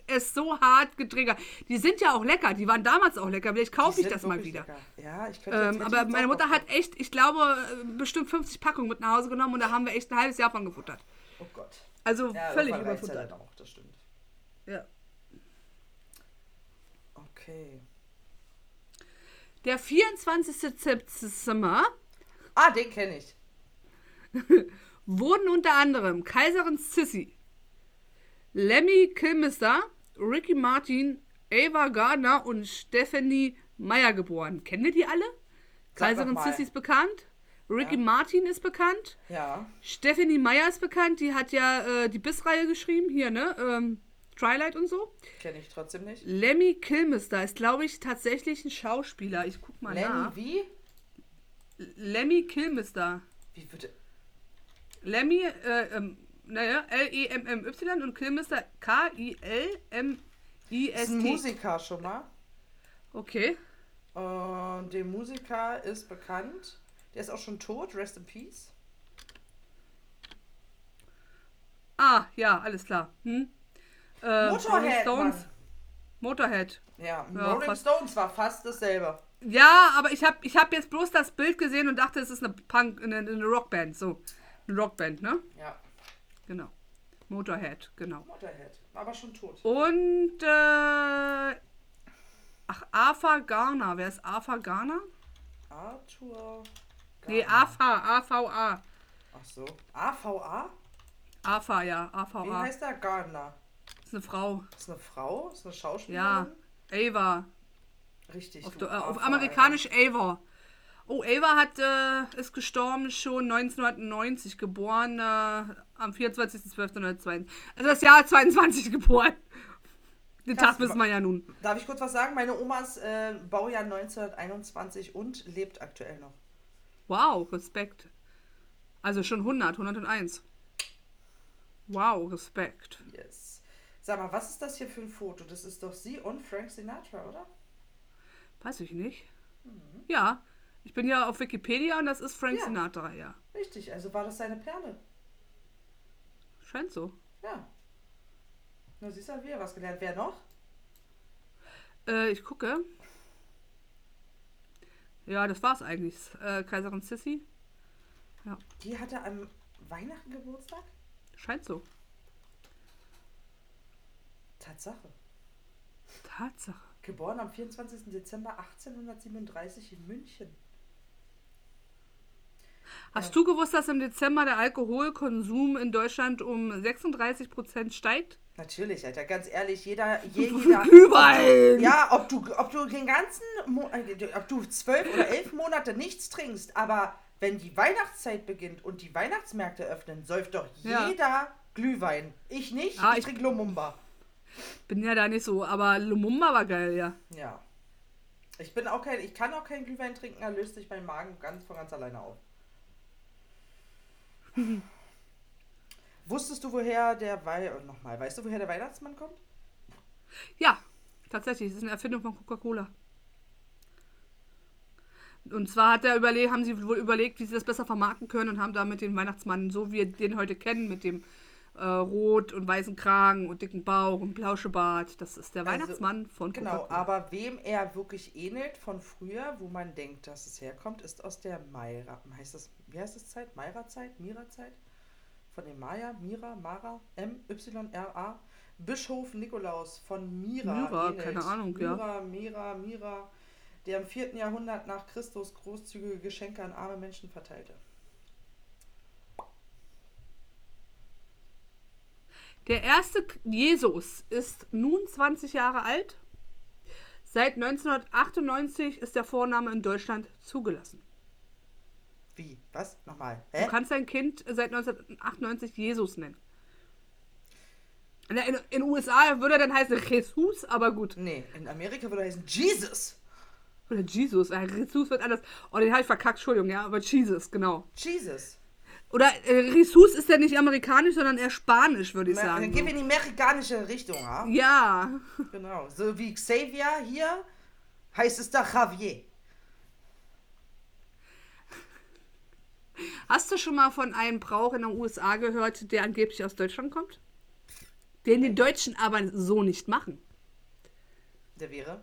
Es so hart getriggert. Die sind ja auch lecker, die waren damals auch lecker. Vielleicht kaufe ich das mal wieder.
lecker. Ja, ich könnte
Ähm, aber meine Mutter hat echt, ich glaube, äh, bestimmt 50 Packungen mit nach Hause genommen und da haben wir echt ein halbes Jahr von gefuttert.
Oh Gott.
Also
Ja,
völlig
ja
überfuttert.
dann auch, das stimmt.
Ja.
Okay.
Der 24. September
Ah, den kenne ich. *laughs*
wurden unter anderem Kaiserin Sissy, Lemmy Kilmister, Ricky Martin, Ava Gardner und Stephanie Meyer geboren. Kennen wir die alle? Kaiserin. Sissy ist bekannt. Ricky
Ja.
Martin ist bekannt.
Ja.
Stephanie Meyer ist bekannt. Die hat ja äh, die Biss-Reihe geschrieben. Hier, ne? Ähm, Twilight und so.
Kenne ich trotzdem nicht.
Lemmy Kilmister ist, glaube ich, tatsächlich ein Schauspieler. Ich guck mal
Lenny,
nach.
wie?
Lemmy Kilmister.
Wie bitte?
Lemmy, äh, ähm, naja, L-E-M-M-Y und Kilmister
Ist ein
K-I-L-M-I-S-T.
Musiker schon mal.
Okay.
Und der Musiker ist bekannt. Der ist auch schon tot. Rest in Peace.
Ah, ja, alles klar. Hm? Äh,
Motorhead,
Stones.
Mann.
Motorhead.
Ja,
Ja,
Rolling. Stones war fast dasselbe.
Ja, aber ich habe ich hab jetzt bloß das Bild gesehen und dachte, es ist eine Punk, eine, eine Rockband. So, eine Rockband, ne?
Ja,
Genau. Motorhead, genau.
Motorhead. Aber schon tot.
Und, äh, ach, Arthur Garner. Wer ist Arthur Garner?
Arthur.
Nee,
Garner.
AVA, AVA.
Ach so. AVA?
AVA, ja,
Wie
AVA.
heißt der Gardner?
Ist eine Frau.
Ist eine Frau? Ist eine
Ja,
Schauspielerin?
Ava.
Richtig.
Auf,
du
äh, auf amerikanisch Ava. Oh, Ava hat, äh, ist gestorben schon 1990, geboren äh, am 24.12.1922. Also das Jahr 22 *laughs* geboren. Den
Krass,
Tag wissen wir ja nun.
Darf ich kurz was sagen? Meine Oma ist äh, Baujahr 1921 und lebt aktuell noch.
Wow, Respekt. Also schon 100, 101. Wow, Respekt.
Yes. Sag mal, was ist das hier für ein Foto? Das ist doch sie und Frank Sinatra, oder?
Weiß ich nicht. Ja, ich bin ja auf Wikipedia und das ist Frank
Ja.
Sinatra, ja.
Richtig, also war das seine Perle.
Scheint so.
Ja. Na, siehst du, wieder was gelernt. Wer noch?
Äh, ich gucke. Ja, das war's eigentlich. Äh, Kaiserin Sissi.
Die hatte am Weihnachten Geburtstag?
Scheint so.
Tatsache.
Tatsache.
Geboren am 24. Dezember 1837 in München.
Hast du gewusst, dass im Dezember der Alkoholkonsum in Deutschland um 36% steigt?
Natürlich, Alter, ganz ehrlich, jeder, *laughs* je- jeder
Glühwein!
Ja, ob du, ob du den ganzen, Mo äh, ob du zwölf oder elf Monate nichts trinkst, aber wenn die Weihnachtszeit beginnt und die Weihnachtsmärkte öffnen, säuft doch
Ja.
jeder Glühwein. Ich nicht,
Ah,
ich
ich-
trinke Lumumba.
Bin ja da nicht so, aber Lumumba war geil, ja.
Ja. Ich bin auch kein, ich kann auch keinen Glühwein trinken, er löst sich mein Magen ganz von ganz alleine auf. *laughs* Wusstest du, woher der Wei oh, nochmal, weißt du, woher der Weihnachtsmann kommt?
Ja, tatsächlich. Das ist eine Erfindung von Coca-Cola. Und zwar hat er überlegt, haben sie wohl überlegt, wie sie das besser vermarkten können und haben damit den Weihnachtsmann, so wie wir den heute kennen, mit dem äh, rot und weißen Kragen und dicken Bauch und Plauschebart. Das ist der
Also,
Weihnachtsmann von
Genau, aber wem er wirklich ähnelt von früher, wo man denkt, dass es herkommt, ist aus der Maira, heißt das, wie heißt das Zeit? Maira-Zeit? Mira-Zeit? Von dem Maya, Mira, Mara, M-Y-R-A. Bischof Nikolaus von Mira.
Myra,
ähnelt.
keine Ahnung, ja.
Mira, Mira, Mira, der im 4. Jahrhundert nach Christus großzügige Geschenke an arme Menschen verteilte.
Der erste Jesus ist nun 20 Jahre alt. Seit 1998 ist der Vorname in Deutschland zugelassen.
Wie? Was? Nochmal.
Du
Hä?
kannst dein Kind seit 1998 Jesus nennen. In den USA würde er dann heißen Jesus, aber gut.
Nee, in Amerika würde er heißen Jesus.
Oder Jesus. Äh, Jesus wird anders. Oh, den habe ich verkackt, Entschuldigung, ja, aber Jesus, genau.
Jesus.
Oder äh, Jesus ist ja nicht amerikanisch, sondern eher spanisch, würde ich
Dann
sagen.
gehen wir in die amerikanische Richtung, ha?
Ja.
Genau, so wie Xavier hier heißt es da Javier.
Hast du schon mal von einem Brauch in den USA gehört, der angeblich aus Deutschland kommt? Den die Deutschen aber so nicht machen.
Der wäre?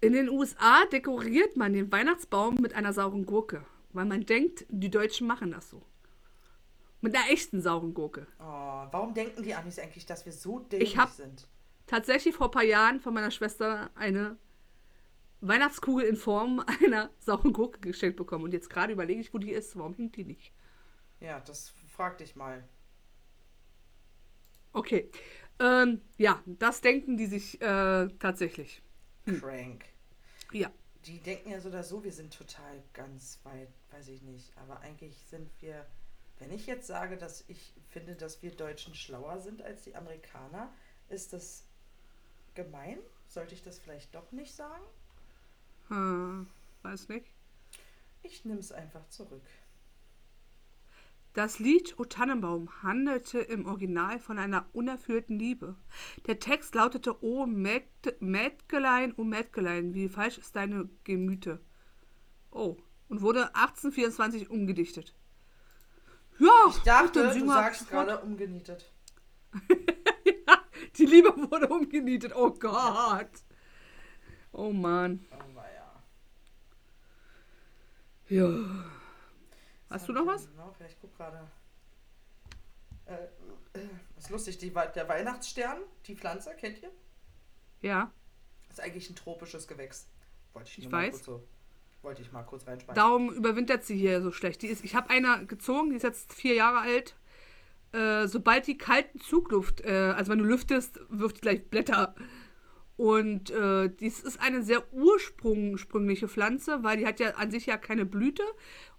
In den USA dekoriert man den Weihnachtsbaum mit einer sauren Gurke, weil man denkt, die Deutschen machen das so. Mit einer echten sauren Gurke.
Oh, warum denken die Amis eigentlich, dass wir so dämlich
Ich hab-
sind?
Tatsächlich vor ein paar Jahren von meiner Schwester eine Weihnachtskugel in Form *laughs* einer sauren Gurke geschenkt bekommen. Und jetzt gerade überlege ich, wo die ist. Warum hängt die nicht?
Ja, das frag dich mal.
Okay. Ähm, ja, das denken die sich äh, tatsächlich.
Crank.
Ja.
Die denken ja so oder so, wir sind total ganz weit, weiß ich nicht. Aber eigentlich sind wir, wenn ich jetzt sage, dass ich finde, dass wir Deutschen schlauer sind als die Amerikaner, ist das gemein? Sollte ich das vielleicht doch nicht sagen?
Hm, weiß nicht.
Ich nehme es einfach zurück.
Das Lied O Tannenbaum handelte im Original von einer unerfüllten Liebe. Der Text lautete O Mädgelein, O Mädgelein, wie falsch ist deine Gemüte? Oh, und wurde 1824 umgedichtet. Ja,
Ich dachte, du sagst gerade umgenietet. *laughs*
Die Liebe wurde umgenietet. Oh Gott. Oh Mann.
Ja.
Hast du noch was?
Noch? Ja, ich guck gerade. Äh, ist lustig, die, der Weihnachtsstern, die Pflanze, kennt ihr?
Ja.
Ist eigentlich ein tropisches Gewächs. Wollte ich,
Ich
mal
weiß.
kurz so, wollte ich mal kurz reinschmeißen.
Darum überwintert sie hier so schlecht. Die ist, ich habe eine gezogen, die ist jetzt vier Jahre alt. Äh, sobald die kalten Zugluft, äh, also wenn du lüftest, wirft die gleich Blätter. Und äh, dies ist eine sehr ursprüngliche Pflanze, weil die hat ja an sich ja keine Blüte,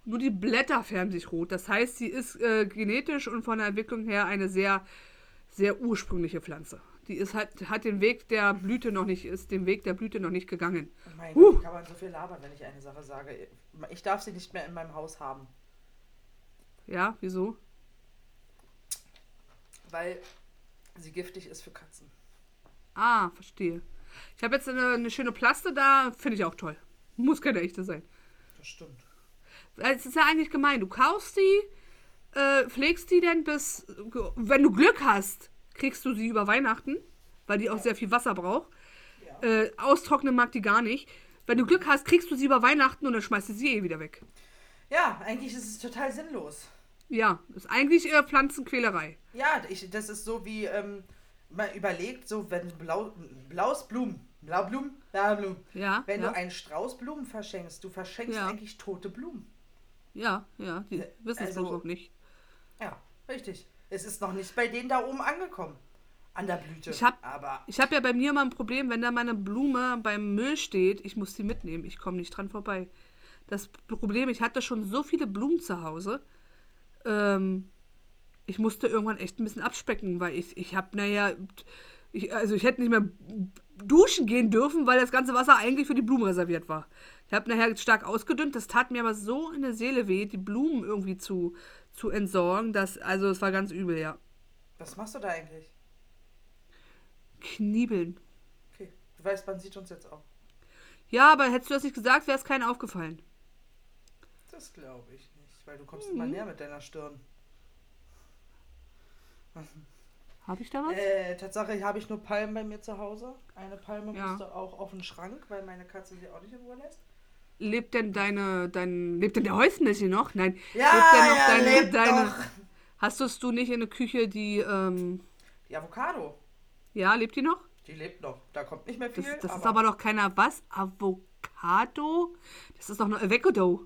nur die Blätter färben sich rot. Das heißt, sie ist äh, genetisch und von der Entwicklung her eine sehr, sehr ursprüngliche Pflanze. Die ist halt, hat den Weg der Blüte noch nicht, ist den Weg der Blüte noch nicht gegangen.
Oh mein
Huh.
Gott, wie kann man so viel labern, wenn ich eine Sache sage? Ich darf sie nicht mehr in meinem Haus haben,
Ja, wieso?
weil sie giftig ist für Katzen.
Ah, verstehe. Ich habe jetzt eine, eine schöne Plaste da, finde ich auch toll. Muss keine echte sein.
Das stimmt.
Es ist ja eigentlich gemein. Du kaufst die, äh, pflegst die denn bis, wenn du Glück hast, kriegst du sie über Weihnachten, weil die auch sehr viel Wasser braucht.
Ja.
Äh, austrocknen mag die gar nicht. Wenn du Glück hast, kriegst du sie über Weihnachten und dann schmeißt du sie eh wieder weg.
Ja, eigentlich ist es total sinnlos.
Ja, ist eigentlich eher Pflanzenquälerei.
Ja, ich, das ist so wie, ähm, man überlegt, so wenn Blau, blaues Blumen, Blaublumen, Blaublumen.
Ja,
Wenn
ja,
du einen Strauß Blumen verschenkst, du verschenkst
Ja.
eigentlich tote Blumen.
ja, ja, die
Äh,
wissen es
also-
noch nicht.
Ja, richtig. Es ist noch nicht bei denen da oben angekommen. An der Blüte.
Ich hab-
Aber
Ich habe ja bei mir immer ein Problem, wenn da meine Blume beim Müll steht, ich muss sie mitnehmen. Ich komme nicht dran vorbei. Das Problem, ich hatte schon so viele Blumen zu Hause. Ähm, ich musste irgendwann echt ein bisschen abspecken, weil ich, ich habe, naja, ich, also ich hätte nicht mehr duschen gehen dürfen, weil das ganze Wasser eigentlich für die Blumen reserviert war. Ich habe nachher stark ausgedünnt. Das tat mir aber so in der Seele weh, die Blumen irgendwie zu, zu entsorgen. Dass, also es war ganz übel, ja.
was machst du da eigentlich?
Kniebeln.
Okay, du weißt, man sieht uns jetzt auch.
Ja, aber hättest du das nicht gesagt, wäre es keinen aufgefallen.
Das glaube ich nicht, weil du kommst
Mhm.
immer näher mit deiner Stirn.
Habe ich da was?
Äh, Tatsache habe ich nur Palmen bei mir zu Hause. Eine Palme
Ja.
musste auch auf den Schrank, weil meine Katze sie auch nicht in Ruhe lässt.
Lebt denn deine, dein, lebt denn der Häusmädchen noch? Nein.
Ja,
lebt denn noch
ja,
deine, deine,
noch.
Hast du nicht in der Küche, die, ähm,
Die Avocado,
ja, lebt die noch?
die lebt noch. Da kommt nicht mehr viel.
Das, das ist aber doch keiner, was? Avocado? Das ist doch nur Avocado.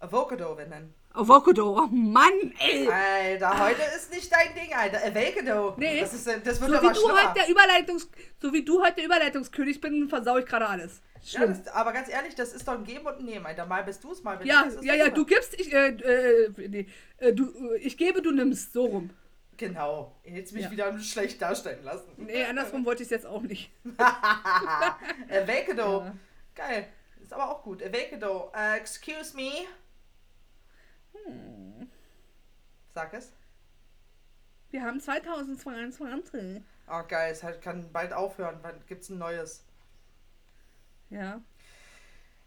Avocado, wenn dann.
Avocado, oh Mann, ey.
Alter, heute ist nicht dein Ding, Alter. Avocado.
Nee.
Das, ist, äh, das wird
So wie, du heute der Überleitungs, so wie du heute der Überleitungskönig bin, versau ich gerade alles.
Ja, das, aber ganz ehrlich, das ist doch ein Geben und ein Nehmen, Alter. Mal bist du es, mal bin
Ja,
ich es.
ja, ja, du gibst, ich, äh, äh, nee, äh, du, äh, ich gebe, du nimmst, so rum.
Genau. Jetzt mich
Ja.
wieder schlecht darstellen lassen.
Nee, andersrum wollte ich es jetzt auch nicht. *laughs* *laughs*
Avocado.
Ja.
Geil. Ist aber auch gut. Avocado. Uh, excuse me.
Hm.
Sag es.
Wir haben 2022.
Oh, geil. Es kann bald aufhören. Wann gibt's ein neues?
Ja.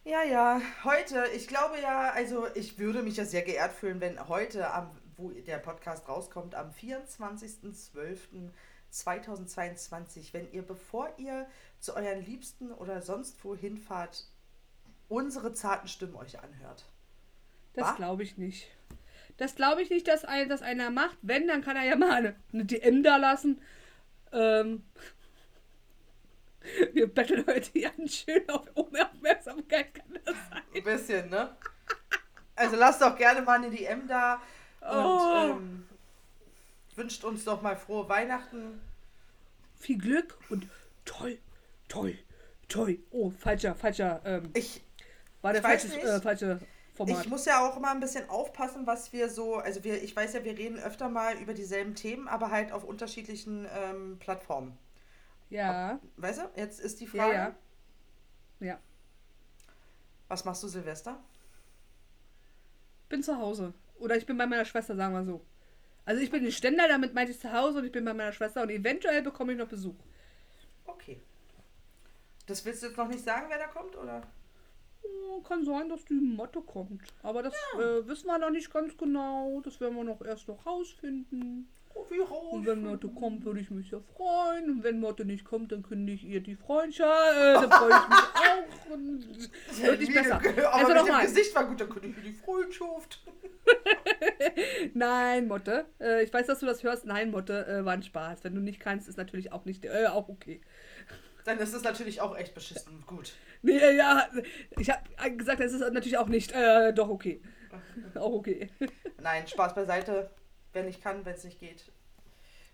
Ja, ja. Heute, ich glaube ja, also ich würde mich ja sehr geehrt fühlen, wenn heute, am, wo der Podcast rauskommt, am 24.12.2022, wenn ihr, bevor ihr zu euren Liebsten oder sonst wo hinfahrt, unsere zarten Stimmen euch anhört.
Das glaube ich nicht. Das glaube ich nicht, dass, ein, dass einer macht. Wenn, dann kann er ja mal eine, eine DM da lassen. Ähm, *laughs* wir betteln heute ganz schön auf Aufmerksamkeit, kann das sein?
Ein bisschen, ne? Also lasst doch gerne mal eine DM da und
Oh.
ähm, wünscht uns doch mal frohe Weihnachten.
Viel Glück und toll, toll, toll. Oh, falscher, falscher, ähm,
Ich,
war der falsche, äh, falsche Format.
Ich muss ja auch immer ein bisschen aufpassen, was wir so, also wir, ich weiß ja, wir reden öfter mal über dieselben Themen, aber halt auf unterschiedlichen ähm, Plattformen.
ja,
Weißt du, jetzt ist die
ja,
Frage,
ja. Ja,
was machst du Silvester?
bin zu Hause. Oder ich bin bei meiner Schwester, sagen wir so. Also ich bin in Stendal, damit meinte ich zu Hause und ich bin bei meiner Schwester und eventuell bekomme ich noch Besuch.
Okay. Das willst du jetzt noch nicht sagen, wer da kommt, oder?
Kann sein, dass die Motto kommt. Aber das äh, wissen wir noch nicht ganz genau. Das werden wir noch erst noch rausfinden.
Oh, wie rot.
Und wenn Motte kommt, würde ich mich ja freuen. Und wenn Motte nicht kommt, dann kündige ich ihr die Freundschaft. Äh, dann freue ich mich auch. *laughs* Wird nicht besser.
Aber
Also
mit dem
nochmal.
Gesicht war gut, dann könnte ich mir die Freundschaft. *laughs*
Nein, Motte. Äh, ich weiß, dass du das hörst. Nein, Motte, äh, war ein Spaß. Wenn du nicht kannst, ist natürlich auch nicht, äh, auch okay.
Dann ist es natürlich auch echt beschissen. Gut.
Nee, äh, ja, ich habe gesagt, es ist natürlich auch nicht, äh, doch okay. *laughs* auch okay.
Nein, Spaß beiseite. Wer nicht kann, wenn es nicht geht.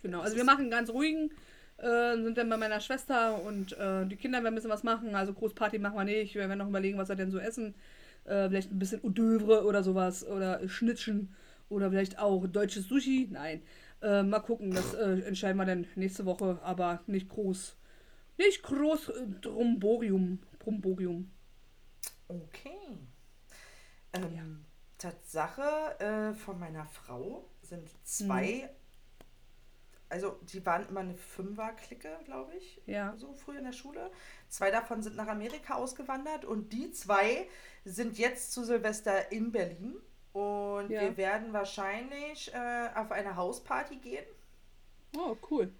Genau,
Das
also wir machen ganz ruhigen, äh, sind dann bei meiner Schwester und äh, die Kinder werden ein bisschen was machen. Also Großparty machen wir nicht. Wir werden noch überlegen, was wir denn so essen. Äh, vielleicht ein bisschen Hors d'oeuvre oder sowas oder Schnittchen oder vielleicht auch deutsches Sushi. Nein, äh, mal gucken, das entscheiden wir dann nächste Woche, aber nicht groß. Nicht groß äh, Dromborium. Bromborium.
Okay. Ähm, Tatsache äh, von meiner Frau sind zwei, also die waren immer eine Fünfer-Clique, glaube ich,
Ja.
so früh in der Schule. Zwei davon sind nach Amerika ausgewandert und die zwei sind jetzt zu Silvester in Berlin. Und
Ja.
wir werden wahrscheinlich äh, auf eine Hausparty gehen.
Oh, cool.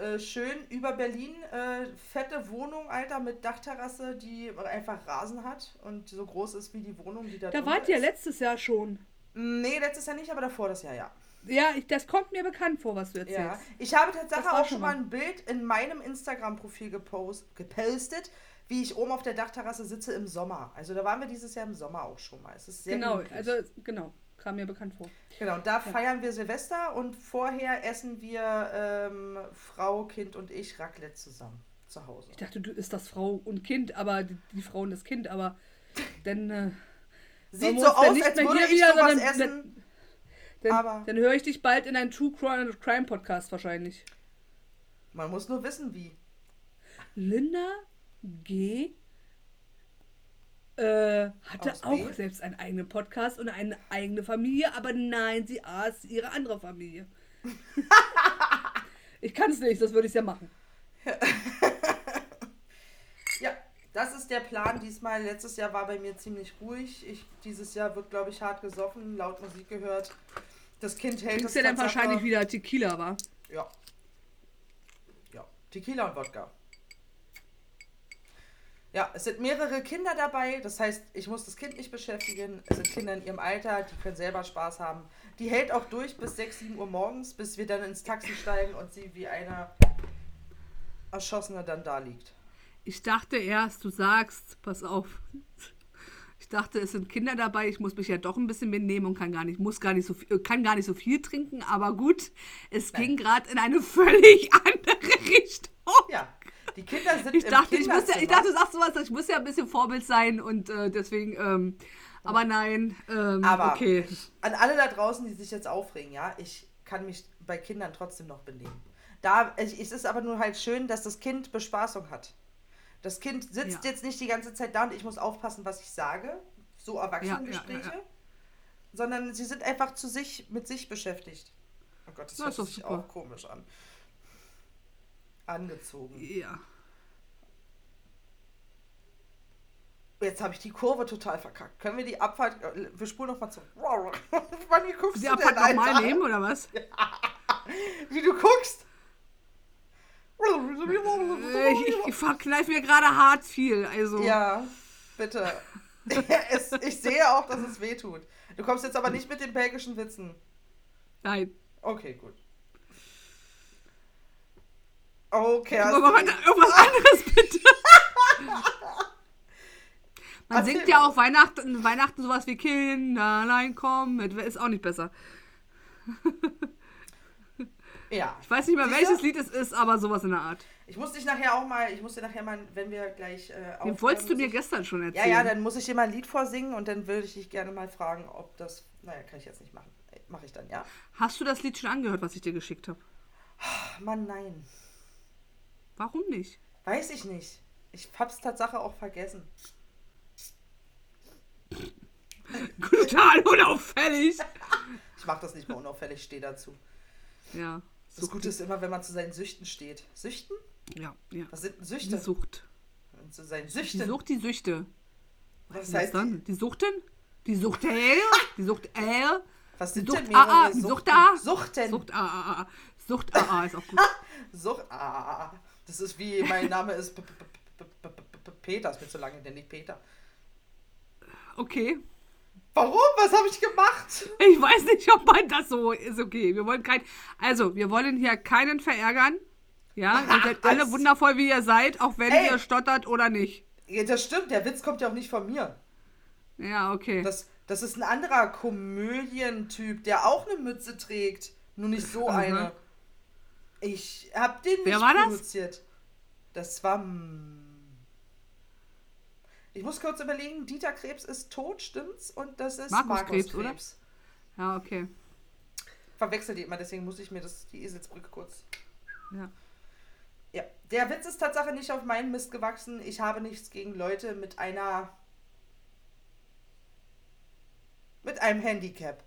Äh, schön über Berlin. Äh, fette Wohnung, Alter, mit Dachterrasse, die einfach Rasen hat und so groß ist wie die Wohnung, die da
Da wart ihr
ist.
letztes Jahr schon.
Nee, letztes Jahr nicht, aber davor das Jahr, ja.
Ja, ich, das kommt mir bekannt vor, was du erzählst.
ja. Ich habe tatsächlich auch
schon
mal
mal.
ein Bild in meinem Instagram-Profil gepost, gepostet, wie ich oben auf der Dachterrasse sitze im Sommer. Also da waren wir dieses Jahr im Sommer auch schon mal. Es ist sehr
genau,
gemütlich.
also genau, kam mir bekannt vor.
Genau, und da feiern wir Silvester und vorher essen wir ähm, Frau, Kind und ich Raclette zusammen zu Hause.
Ich dachte, du ist das Frau und Kind, aber die, die Frau und das Kind, aber *laughs* dann äh,
Sieht so aus, als würde ich
wieder,
sowas
sondern-
essen.
dann,
Aber-
dann höre ich dich bald in einen True Crime Podcast wahrscheinlich.
Man muss nur wissen, wie.
Linda G. Äh, hatte
Aus
auch
B?
selbst einen eigenen Podcast und eine eigene Familie, aber nein, sie aß ihre andere Familie. *laughs* ich kann es nicht, das würde ich ja machen. *laughs*
Ja, das ist der Plan diesmal. Letztes Jahr war bei mir ziemlich ruhig. Ich, dieses Jahr wird, glaube ich, hart gesoffen, laut Musik gehört. Das Kind hält
Trinkst
es
ja dann wahrscheinlich wieder Tequila, war?
Ja. Ja, Tequila und Wodka. Ja, es sind mehrere Kinder dabei. Das heißt, ich muss das Kind nicht beschäftigen. Es sind Kinder in ihrem Alter, die können selber Spaß haben. Die hält auch durch bis 6, 7 Uhr morgens, bis wir dann ins Taxi steigen und sie wie eine Erschossene dann da liegt.
Ich dachte erst, du sagst, pass auf. Ich dachte, es sind Kinder dabei, ich muss mich ja doch ein bisschen mitnehmen und kann gar nicht, muss gar nicht so viel, kann gar nicht so viel trinken, aber gut, es ging gerade in eine völlig *laughs* andere Richtung.
Ja, die Kinder sind
Ich dachte, ich, muss ja, ich dachte, du sagst sowas, ich muss ja ein bisschen Vorbild sein und äh, deswegen, ähm, aber nein, ähm,
Aber
okay.
an alle da draußen, die sich jetzt aufregen, ja, ich kann mich bei Kindern trotzdem noch benehmen. Da, es es ist aber nur halt schön, dass das Kind Bespaßung hat. Das Kind sitzt
Ja.
jetzt nicht die ganze Zeit da und ich muss aufpassen, was ich sage. So Erwachsenengespräche.
Ja, ja,
Sondern sie sind einfach zu sich, mit sich beschäftigt. Oh Gott, das
Na,
hört sich auch komisch an. Angezogen.
Ja.
Jetzt habe ich die Kurve total verkackt. Können wir die Abfahrt. äh, Wir spulen nochmal zurück. *laughs* Wann guckst
Die
du
Abfahrt nochmal nehmen, oder was? *laughs*
Wie du guckst.
Äh, Ich, ich verkneif mir gerade hart viel, also.
Ja, bitte. *laughs* es, ich sehe auch, dass es weh tut. Du kommst jetzt aber nicht mit den belgischen Witzen.
Nein.
Okay, gut. Okay,
Aber mach
hast
mal
du-
irgendwas *laughs* anderes bitte. Man
Erzähl
singt ja auch Weihnachten, Weihnachten sowas wie Kinderlein komm mit. Ist auch nicht besser. *laughs*
Ja.
Ich weiß nicht mehr,
Sicher?
welches Lied es ist, aber sowas in der Art.
Ich muss dich nachher auch mal, ich muss dir nachher mal, wenn wir gleich äh,
Den wolltest du mir
ich-
gestern schon
Ja,
erzählen.
ja, dann muss ich dir mal ein Lied vorsingen und dann würde ich dich gerne mal fragen, ob das. Naja, kann ich jetzt nicht machen. Mache ich dann, ja?
Hast du das Lied schon angehört, was ich dir geschickt habe?
Mann, nein.
Warum nicht?
Weiß ich nicht. Ich hab's Tatsache auch vergessen. *laughs*
Total unauffällig. *laughs*
Ich mach das nicht mehr unauffällig, stehe dazu.
Ja.
Das Gute ist immer, wenn man zu seinen Süchten steht. Süchten?
Ja, ja.
Was sind denn
Die
Süchte?
Sucht.
Und zu seinen
Die
Süchten.
Sucht, die Süchte.
Was
Was
heißt
heißt dann? Die Suchten? Die Sucht äh? Die Sucht äh?
Was sind
Sucht
denn
AA,
Suchten?
Sucht A.
Suchten.
Sucht AA. Sucht AA ist auch gut. *laughs*
Sucht AA. Das ist wie, mein Name ist Peter, ist mir zu lange, denn nicht Peter.
Okay.
Warum? Was habe ich gemacht?
Ich weiß nicht, ob man das so ist. Okay, wir wollen kein. Also, wir wollen hier keinen verärgern. Ja, ihr seid
Das-
alle wundervoll, wie ihr seid, auch wenn
Ey.
ihr stottert oder nicht.
Ja, das stimmt, der Witz kommt ja auch nicht von mir.
Ja, okay.
Das, das ist ein anderer Komödientyp, der auch eine Mütze trägt. Nur nicht so eine. Ich hab den
Wer
nicht
war das?
produziert. Das war. mm, Ich muss kurz überlegen, Dieter Krebs ist tot, stimmt's? Und das ist
Markus
Markus,
Krebs,
Krebs,
oder? Ja, okay.
Verwechselt die immer, deswegen muss ich mir das, die Eselsbrücke kurz.
Ja.
Ja, der Witz ist Tatsache nicht auf meinen Mist gewachsen. Ich habe nichts gegen Leute mit einer. mit einem Handicap.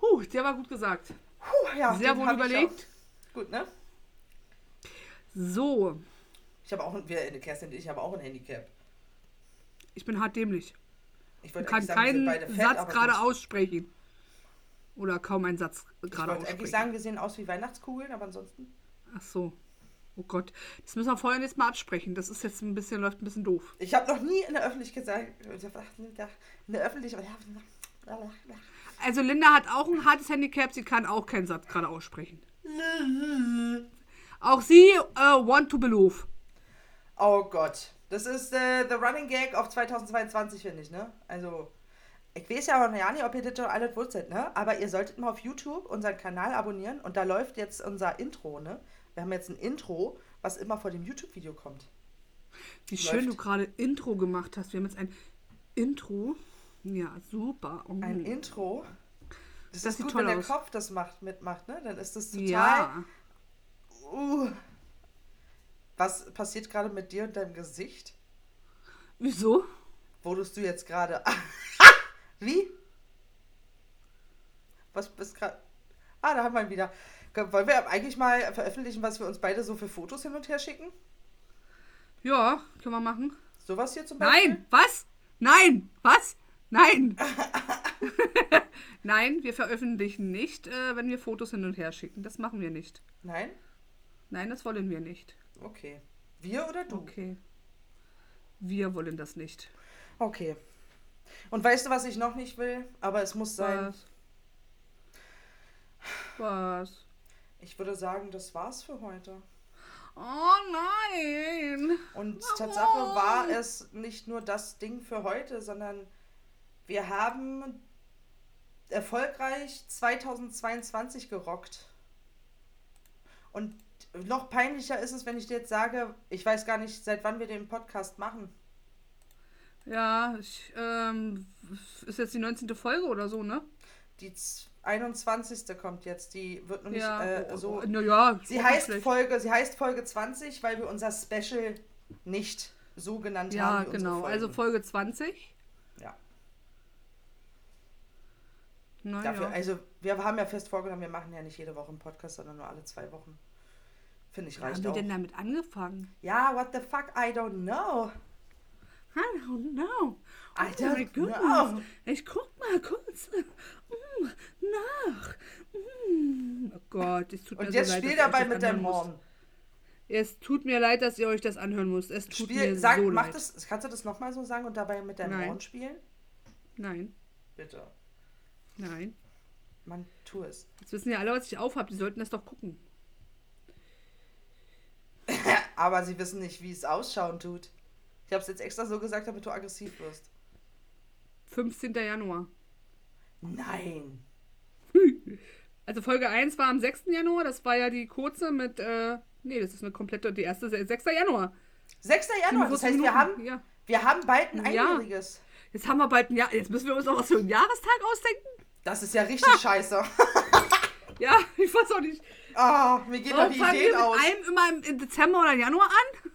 Huh, der war gut gesagt.
Puh, ja,
Sehr wohl überlegt.
Gut, ne?
So,
Ich habe auch ein, wir, Kerstin und ich habe auch ein Handicap.
ich bin hart dämlich.
Ich
Ich
wollte
kann
eigentlich sagen,
keinen
fett,
Satz gerade aussprechen. Oder kaum einen Satz
Ich
gerade
wollte eigentlich
aussprechen.
sagen, wir sehen aus wie Weihnachtskugeln, aber ansonsten.
Ach so. Oh Gott. Das müssen wir vorher jetzt mal absprechen. Das ist jetzt ein bisschen, läuft ein bisschen doof.
Ich habe noch nie in der Öffentlichkeit gesagt. In der Öffentlichkeit.
Also Linda hat auch ein hartes Handicap, sie kann auch keinen Satz gerade aussprechen. Auch sie äh, want to believe.
Oh Gott. Das ist äh, the running gag auf 2022, finde ich, ne? Also, ich weiß ja auch ja nicht, ob ihr das schon alles wusstet, ne? Aber ihr solltet mal auf YouTube unseren Kanal abonnieren und da läuft jetzt unser Intro, ne? Wir haben jetzt ein Intro, was immer vor dem YouTube-Video kommt.
Wie schön
Läuft.
du gerade Intro gemacht hast. Wir haben jetzt ein Intro. Ja, super. Oh.
Ein Intro. Das,
Das
ist gut, wenn der
aus.
Kopf das macht, mitmacht, ne? Dann ist das total.
Ja.
Uh. Was passiert gerade mit dir und deinem Gesicht?
Wieso?
Wurdest du jetzt gerade. *laughs* Wie? Was bist gerade. Ah, da haben wir ihn wieder. Wollen wir eigentlich mal veröffentlichen, was wir uns beide so für Fotos hin und her schicken?
Ja, können wir machen.
Sowas hier zum Beispiel?
Nein, was? Nein, was? Nein. *laughs* Nein, wir veröffentlichen nicht, äh, wenn wir Fotos hin und her schicken. Das machen wir nicht.
Nein?
Nein, das wollen wir nicht.
Okay. Wir oder du?
Okay. Wir wollen das nicht.
Okay. Und weißt du, was ich noch nicht will? Aber es muss sein.
Was? Was?
Ich würde sagen, das war's für heute.
Oh nein.
Und
Warum?
Tatsache war es nicht nur das Ding für heute, sondern wir haben erfolgreich 2022 gerockt. Und noch peinlicher ist es, wenn ich dir jetzt sage, ich weiß gar nicht, seit wann wir den Podcast machen.
Ja, ich, ähm, ist jetzt die 19. Folge oder so, ne?
Die z- 21. kommt jetzt, die wird noch nicht
ja,
äh, so.
Naja,
Sie heißt Folge, sie heißt Folge 20, weil wir unser Special nicht so genannt
Ja,
haben. unsere
genau. Also. Folge 20.
Ja.
Na
Dafür,
ja.
also wir haben ja fest vorgenommen, wir machen ja nicht jede Woche einen Podcast, sondern nur alle zwei Wochen. Finde ich reicht
haben wir
auch.
denn damit angefangen?
Ja, what the fuck, I don't know.
I don't know.
I
oh
don't
my goodness.
know.
Ich guck mal kurz mm, nach. Mm. Oh Gott, es tut mir
Und
so
jetzt
leid,
spiel
dass ihr euch
dabei mit deinem. Horn.
Es tut mir leid, dass ihr euch das anhören müsst. Es tut
Spiel,
mir
sag,
so
mach
leid.
das, kannst du das nochmal so sagen und dabei mit deinem. Horn spielen?
Nein,
Bitte.
Nein.
Mann, tu es.
Jetzt wissen ja alle, was ich aufhab. Die sollten das doch gucken. *laughs*
Aber sie wissen nicht, wie es ausschauen tut. Ich habe es jetzt extra so gesagt, damit du aggressiv wirst.
15. Januar.
Nein. *laughs*
Also Folge 1 war am 6. Januar. Das war ja die kurze mit, äh, nee, das ist eine komplette, die erste, 6. Januar.
6. Januar, das
45
heißt, wir haben,
Ja.
wir haben bald ein
Ja.
Einjähriges.
Jetzt haben wir bald ein Jahr. Jetzt müssen wir uns noch was für einen Jahrestag ausdenken.
Das ist ja richtig *laughs* scheiße. *laughs*
Ja, ich weiß auch nicht.
Ah, mir gehen doch die Ideen
mit
aus.
einem immer im, im Dezember oder Januar an?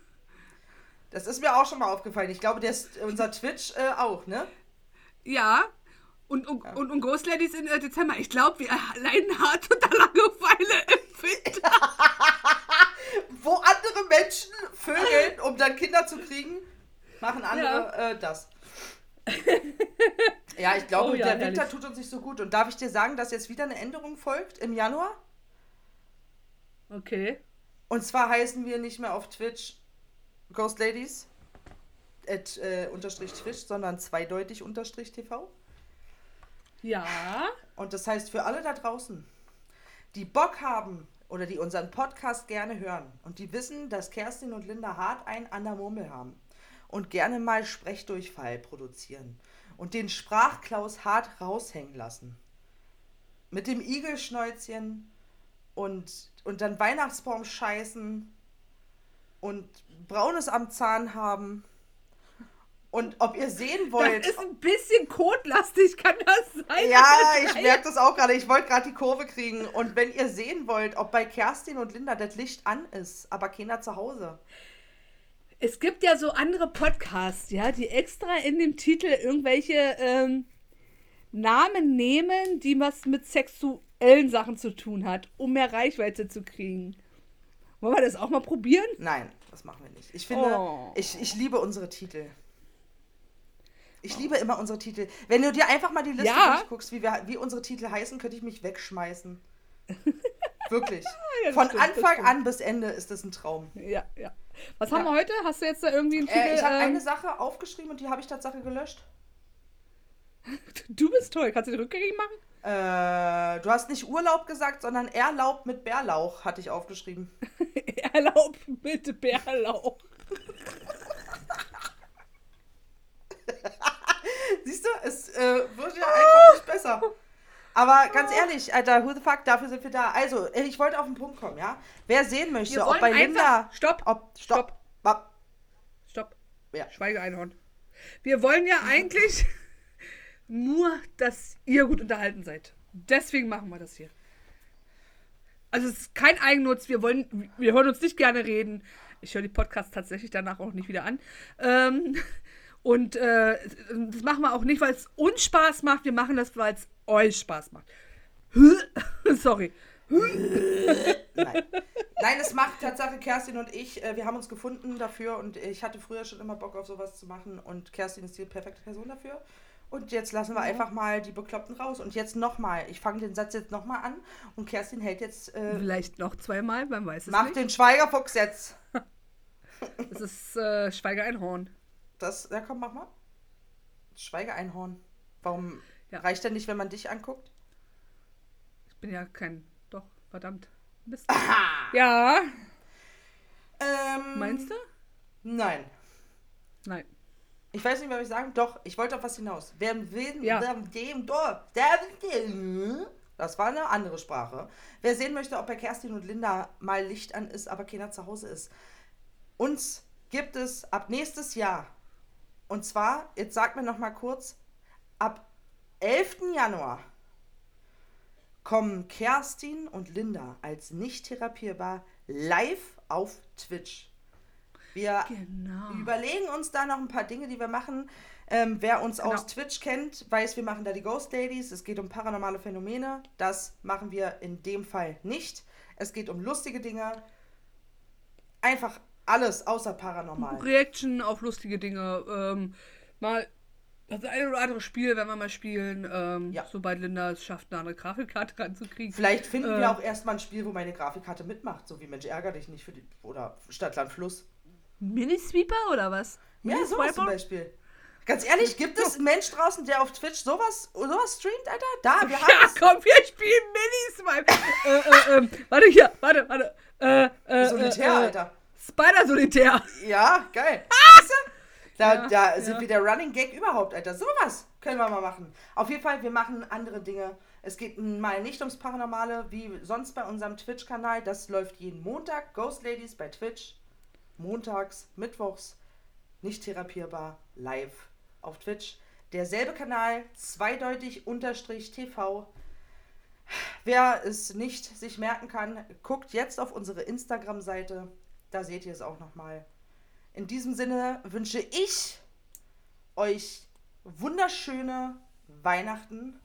Das ist mir auch schon mal aufgefallen. Ich glaube, der ist, unser Twitch äh, auch, ne?
Ja. Und, und, und, und Ghost Ladies in äh, Dezember. Ich glaube, wir leiden hart unter Langeweile im Winter. *laughs*
Wo andere Menschen vögeln, um dann Kinder zu kriegen, machen andere äh, das. *laughs* Ja, ich glaube,
Oh ja,
der Winter
herrlich.
tut uns nicht so gut. Und darf ich dir sagen, dass jetzt wieder eine Änderung folgt im Januar?
Okay.
Und zwar heißen wir nicht mehr auf Twitch Ghost Ladies at, äh, unterstrich Twitch, sondern zweideutig unterstrich TV.
Ja.
Und das heißt für alle da draußen, die Bock haben oder die unseren Podcast gerne hören und die wissen, dass Kerstin und Linda hart einen an der Murmel haben und gerne mal Sprechdurchfall produzieren und den Sprachklaus hart raushängen lassen. Mit dem Igelschnäuzchen und, und dann Weihnachtsbaum scheißen und Braunes am Zahn haben. Und ob ihr sehen wollt.
Das ist ein bisschen kotlastig, kann das sein?
Ja,
Das
ich merke das auch gerade. Ich wollte gerade die Kurve kriegen. Und wenn ihr sehen wollt, ob bei Kerstin und Linda das Licht an ist, aber keiner zu Hause.
Es gibt ja so andere Podcasts, ja, die extra in dem Titel irgendwelche ähm, Namen nehmen, die was mit sexuellen Sachen zu tun hat, um mehr Reichweite zu kriegen. Wollen wir das auch mal probieren?
Nein, das machen wir nicht. Ich finde,
Oh.
ich, ich liebe unsere Titel. Ich liebe immer unsere Titel. Wenn du dir einfach mal die Liste
Ja.
durchguckst, wie, wir, wie unsere Titel heißen, könnte ich mich wegschmeißen. *laughs* Wirklich. *laughs*
Ja,
Von
stimmt,
Anfang an bis Ende ist das ein Traum.
Ja, ja. Was
Ja.
haben wir heute? Hast du jetzt da irgendwie einen Titel?
Äh, ich habe
ähm,
eine Sache aufgeschrieben und die habe ich Tatsache gelöscht.
du bist toll. Kannst du den rückgängig machen?
Äh, du hast nicht Urlaub gesagt, sondern Erlaub mit Bärlauch, hatte ich aufgeschrieben. *laughs*
Erlaub mit Bärlauch. *laughs*
Siehst du, es äh, wird ja einfach nicht besser. Aber ganz ehrlich, Alter, who the fuck, dafür sind wir da. Also, äh, ich wollte auf den Punkt kommen, ja? Wer sehen möchte,
Wir
ob bei Linda.
Stopp,
Ob, stopp. Stopp.
Stopp.
Ja.
Schweigeeinhorn. Wir wollen ja eigentlich *laughs* nur, dass ihr gut unterhalten seid. Deswegen machen wir das hier. Also es ist kein Eigennutz. Wir wollen, wir hören uns nicht gerne reden. Ich höre die Podcasts tatsächlich danach auch nicht wieder an. Ähm, und äh, das machen wir auch nicht, weil es uns Spaß macht. Wir machen das, weil es euch Spaß macht. *laughs* Sorry.
Nein. Nein, es macht Tatsache Kerstin und ich. Äh, wir haben uns gefunden dafür und ich hatte früher schon immer Bock auf sowas zu machen und Kerstin ist die perfekte Person dafür. Und jetzt lassen wir einfach mal die Bekloppten raus. Und jetzt nochmal. Ich fange den Satz jetzt nochmal an und Kerstin hält jetzt. Äh,
Vielleicht noch zweimal, man weiß es
mach
nicht.
den Schweigerfuchs jetzt. *laughs*
Das ist äh, Schweigeeinhorn.
Das, ja komm, mach mal. Schweigeeinhorn. Warum
Ja.
reicht denn nicht, wenn man dich anguckt?
Ich bin ja kein. Doch, verdammt. Mist. Ja,
Ähm,
meinst du?
Nein.
Nein.
Ich weiß nicht, was ich sagen. Doch, ich wollte auf was hinaus. Wer will,
Ja.
wer dem, doch, der, der, das war eine andere Sprache. Wer sehen möchte, ob bei Kerstin und Linda mal Licht an ist, aber keiner zu Hause ist. Uns gibt es ab nächstes Jahr. Und zwar, jetzt sagt mir noch mal kurz, ab 11. Januar kommen Kerstin und Linda als nicht therapierbar live auf Twitch. Wir
Genau.
überlegen uns da noch ein paar Dinge, die wir machen. Ähm, wer uns
Genau.
aus Twitch kennt, weiß, wir machen da die Ghost Ladies. Es geht um paranormale Phänomene. Das machen wir in dem Fall nicht. Es geht um lustige Dinge. Einfach alles außer paranormal.
Reaction auf lustige Dinge. Ähm, mal das eine oder andere Spiel, wenn wir mal spielen. Ähm,
Ja.
Sobald Linda es schafft, eine andere Grafikkarte ranzukriegen.
Vielleicht finden
Äh.
wir auch erstmal ein Spiel, wo meine Grafikkarte mitmacht, so wie Mensch ärger dich nicht für die oder Stadtland Fluss.
Minisweeper oder was?
Ja, sowas zum Beispiel. Ganz ehrlich, gibt es einen Mensch draußen, der auf Twitch sowas, sowas streamt, Alter? Da, *laughs* wir haben
Ja,
es.
komm, wir spielen Miniswipe. äh, äh, ähm, warte hier, warte, warte. Äh, äh,
Solitär,
äh, äh,
Alter.
Spider-Solitär.
Ja, geil. Siehste? Da,
Ja,
da sind
ja.
wir der Running Gag überhaupt, Alter. Sowas können wir mal machen. Auf jeden Fall, wir machen andere Dinge. Es geht mal nicht ums Paranormale, wie sonst bei unserem Twitch-Kanal. Das läuft jeden Montag. Ghost Ladies bei Twitch. Montags, Mittwochs. Nicht therapierbar. Live auf Twitch. Derselbe Kanal, zweideutig unterstrich TV. Wer es nicht sich merken kann, guckt jetzt auf unsere Instagram-Seite. Da seht ihr es auch nochmal. In diesem Sinne wünsche ich euch wunderschöne Weihnachten.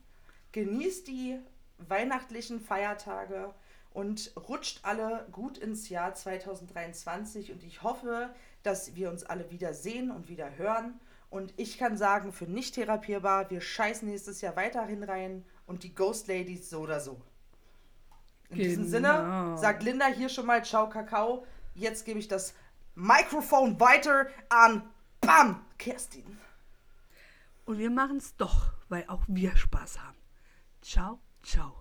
Genießt die weihnachtlichen Feiertage und rutscht alle gut ins Jahr 2023. Und ich hoffe, dass wir uns alle wieder sehen und wieder hören Und ich kann sagen, für nicht therapierbar, wir scheißen nächstes Jahr weiterhin rein und die Ghost Ladies so oder so. In diesem
Genau.
Sinne sagt Linda hier schon mal Ciao Kakao. Jetzt gebe ich das Mikrofon weiter an Bam Kerstin.
Und wir machen es doch, weil auch wir Spaß haben. Ciao, ciao.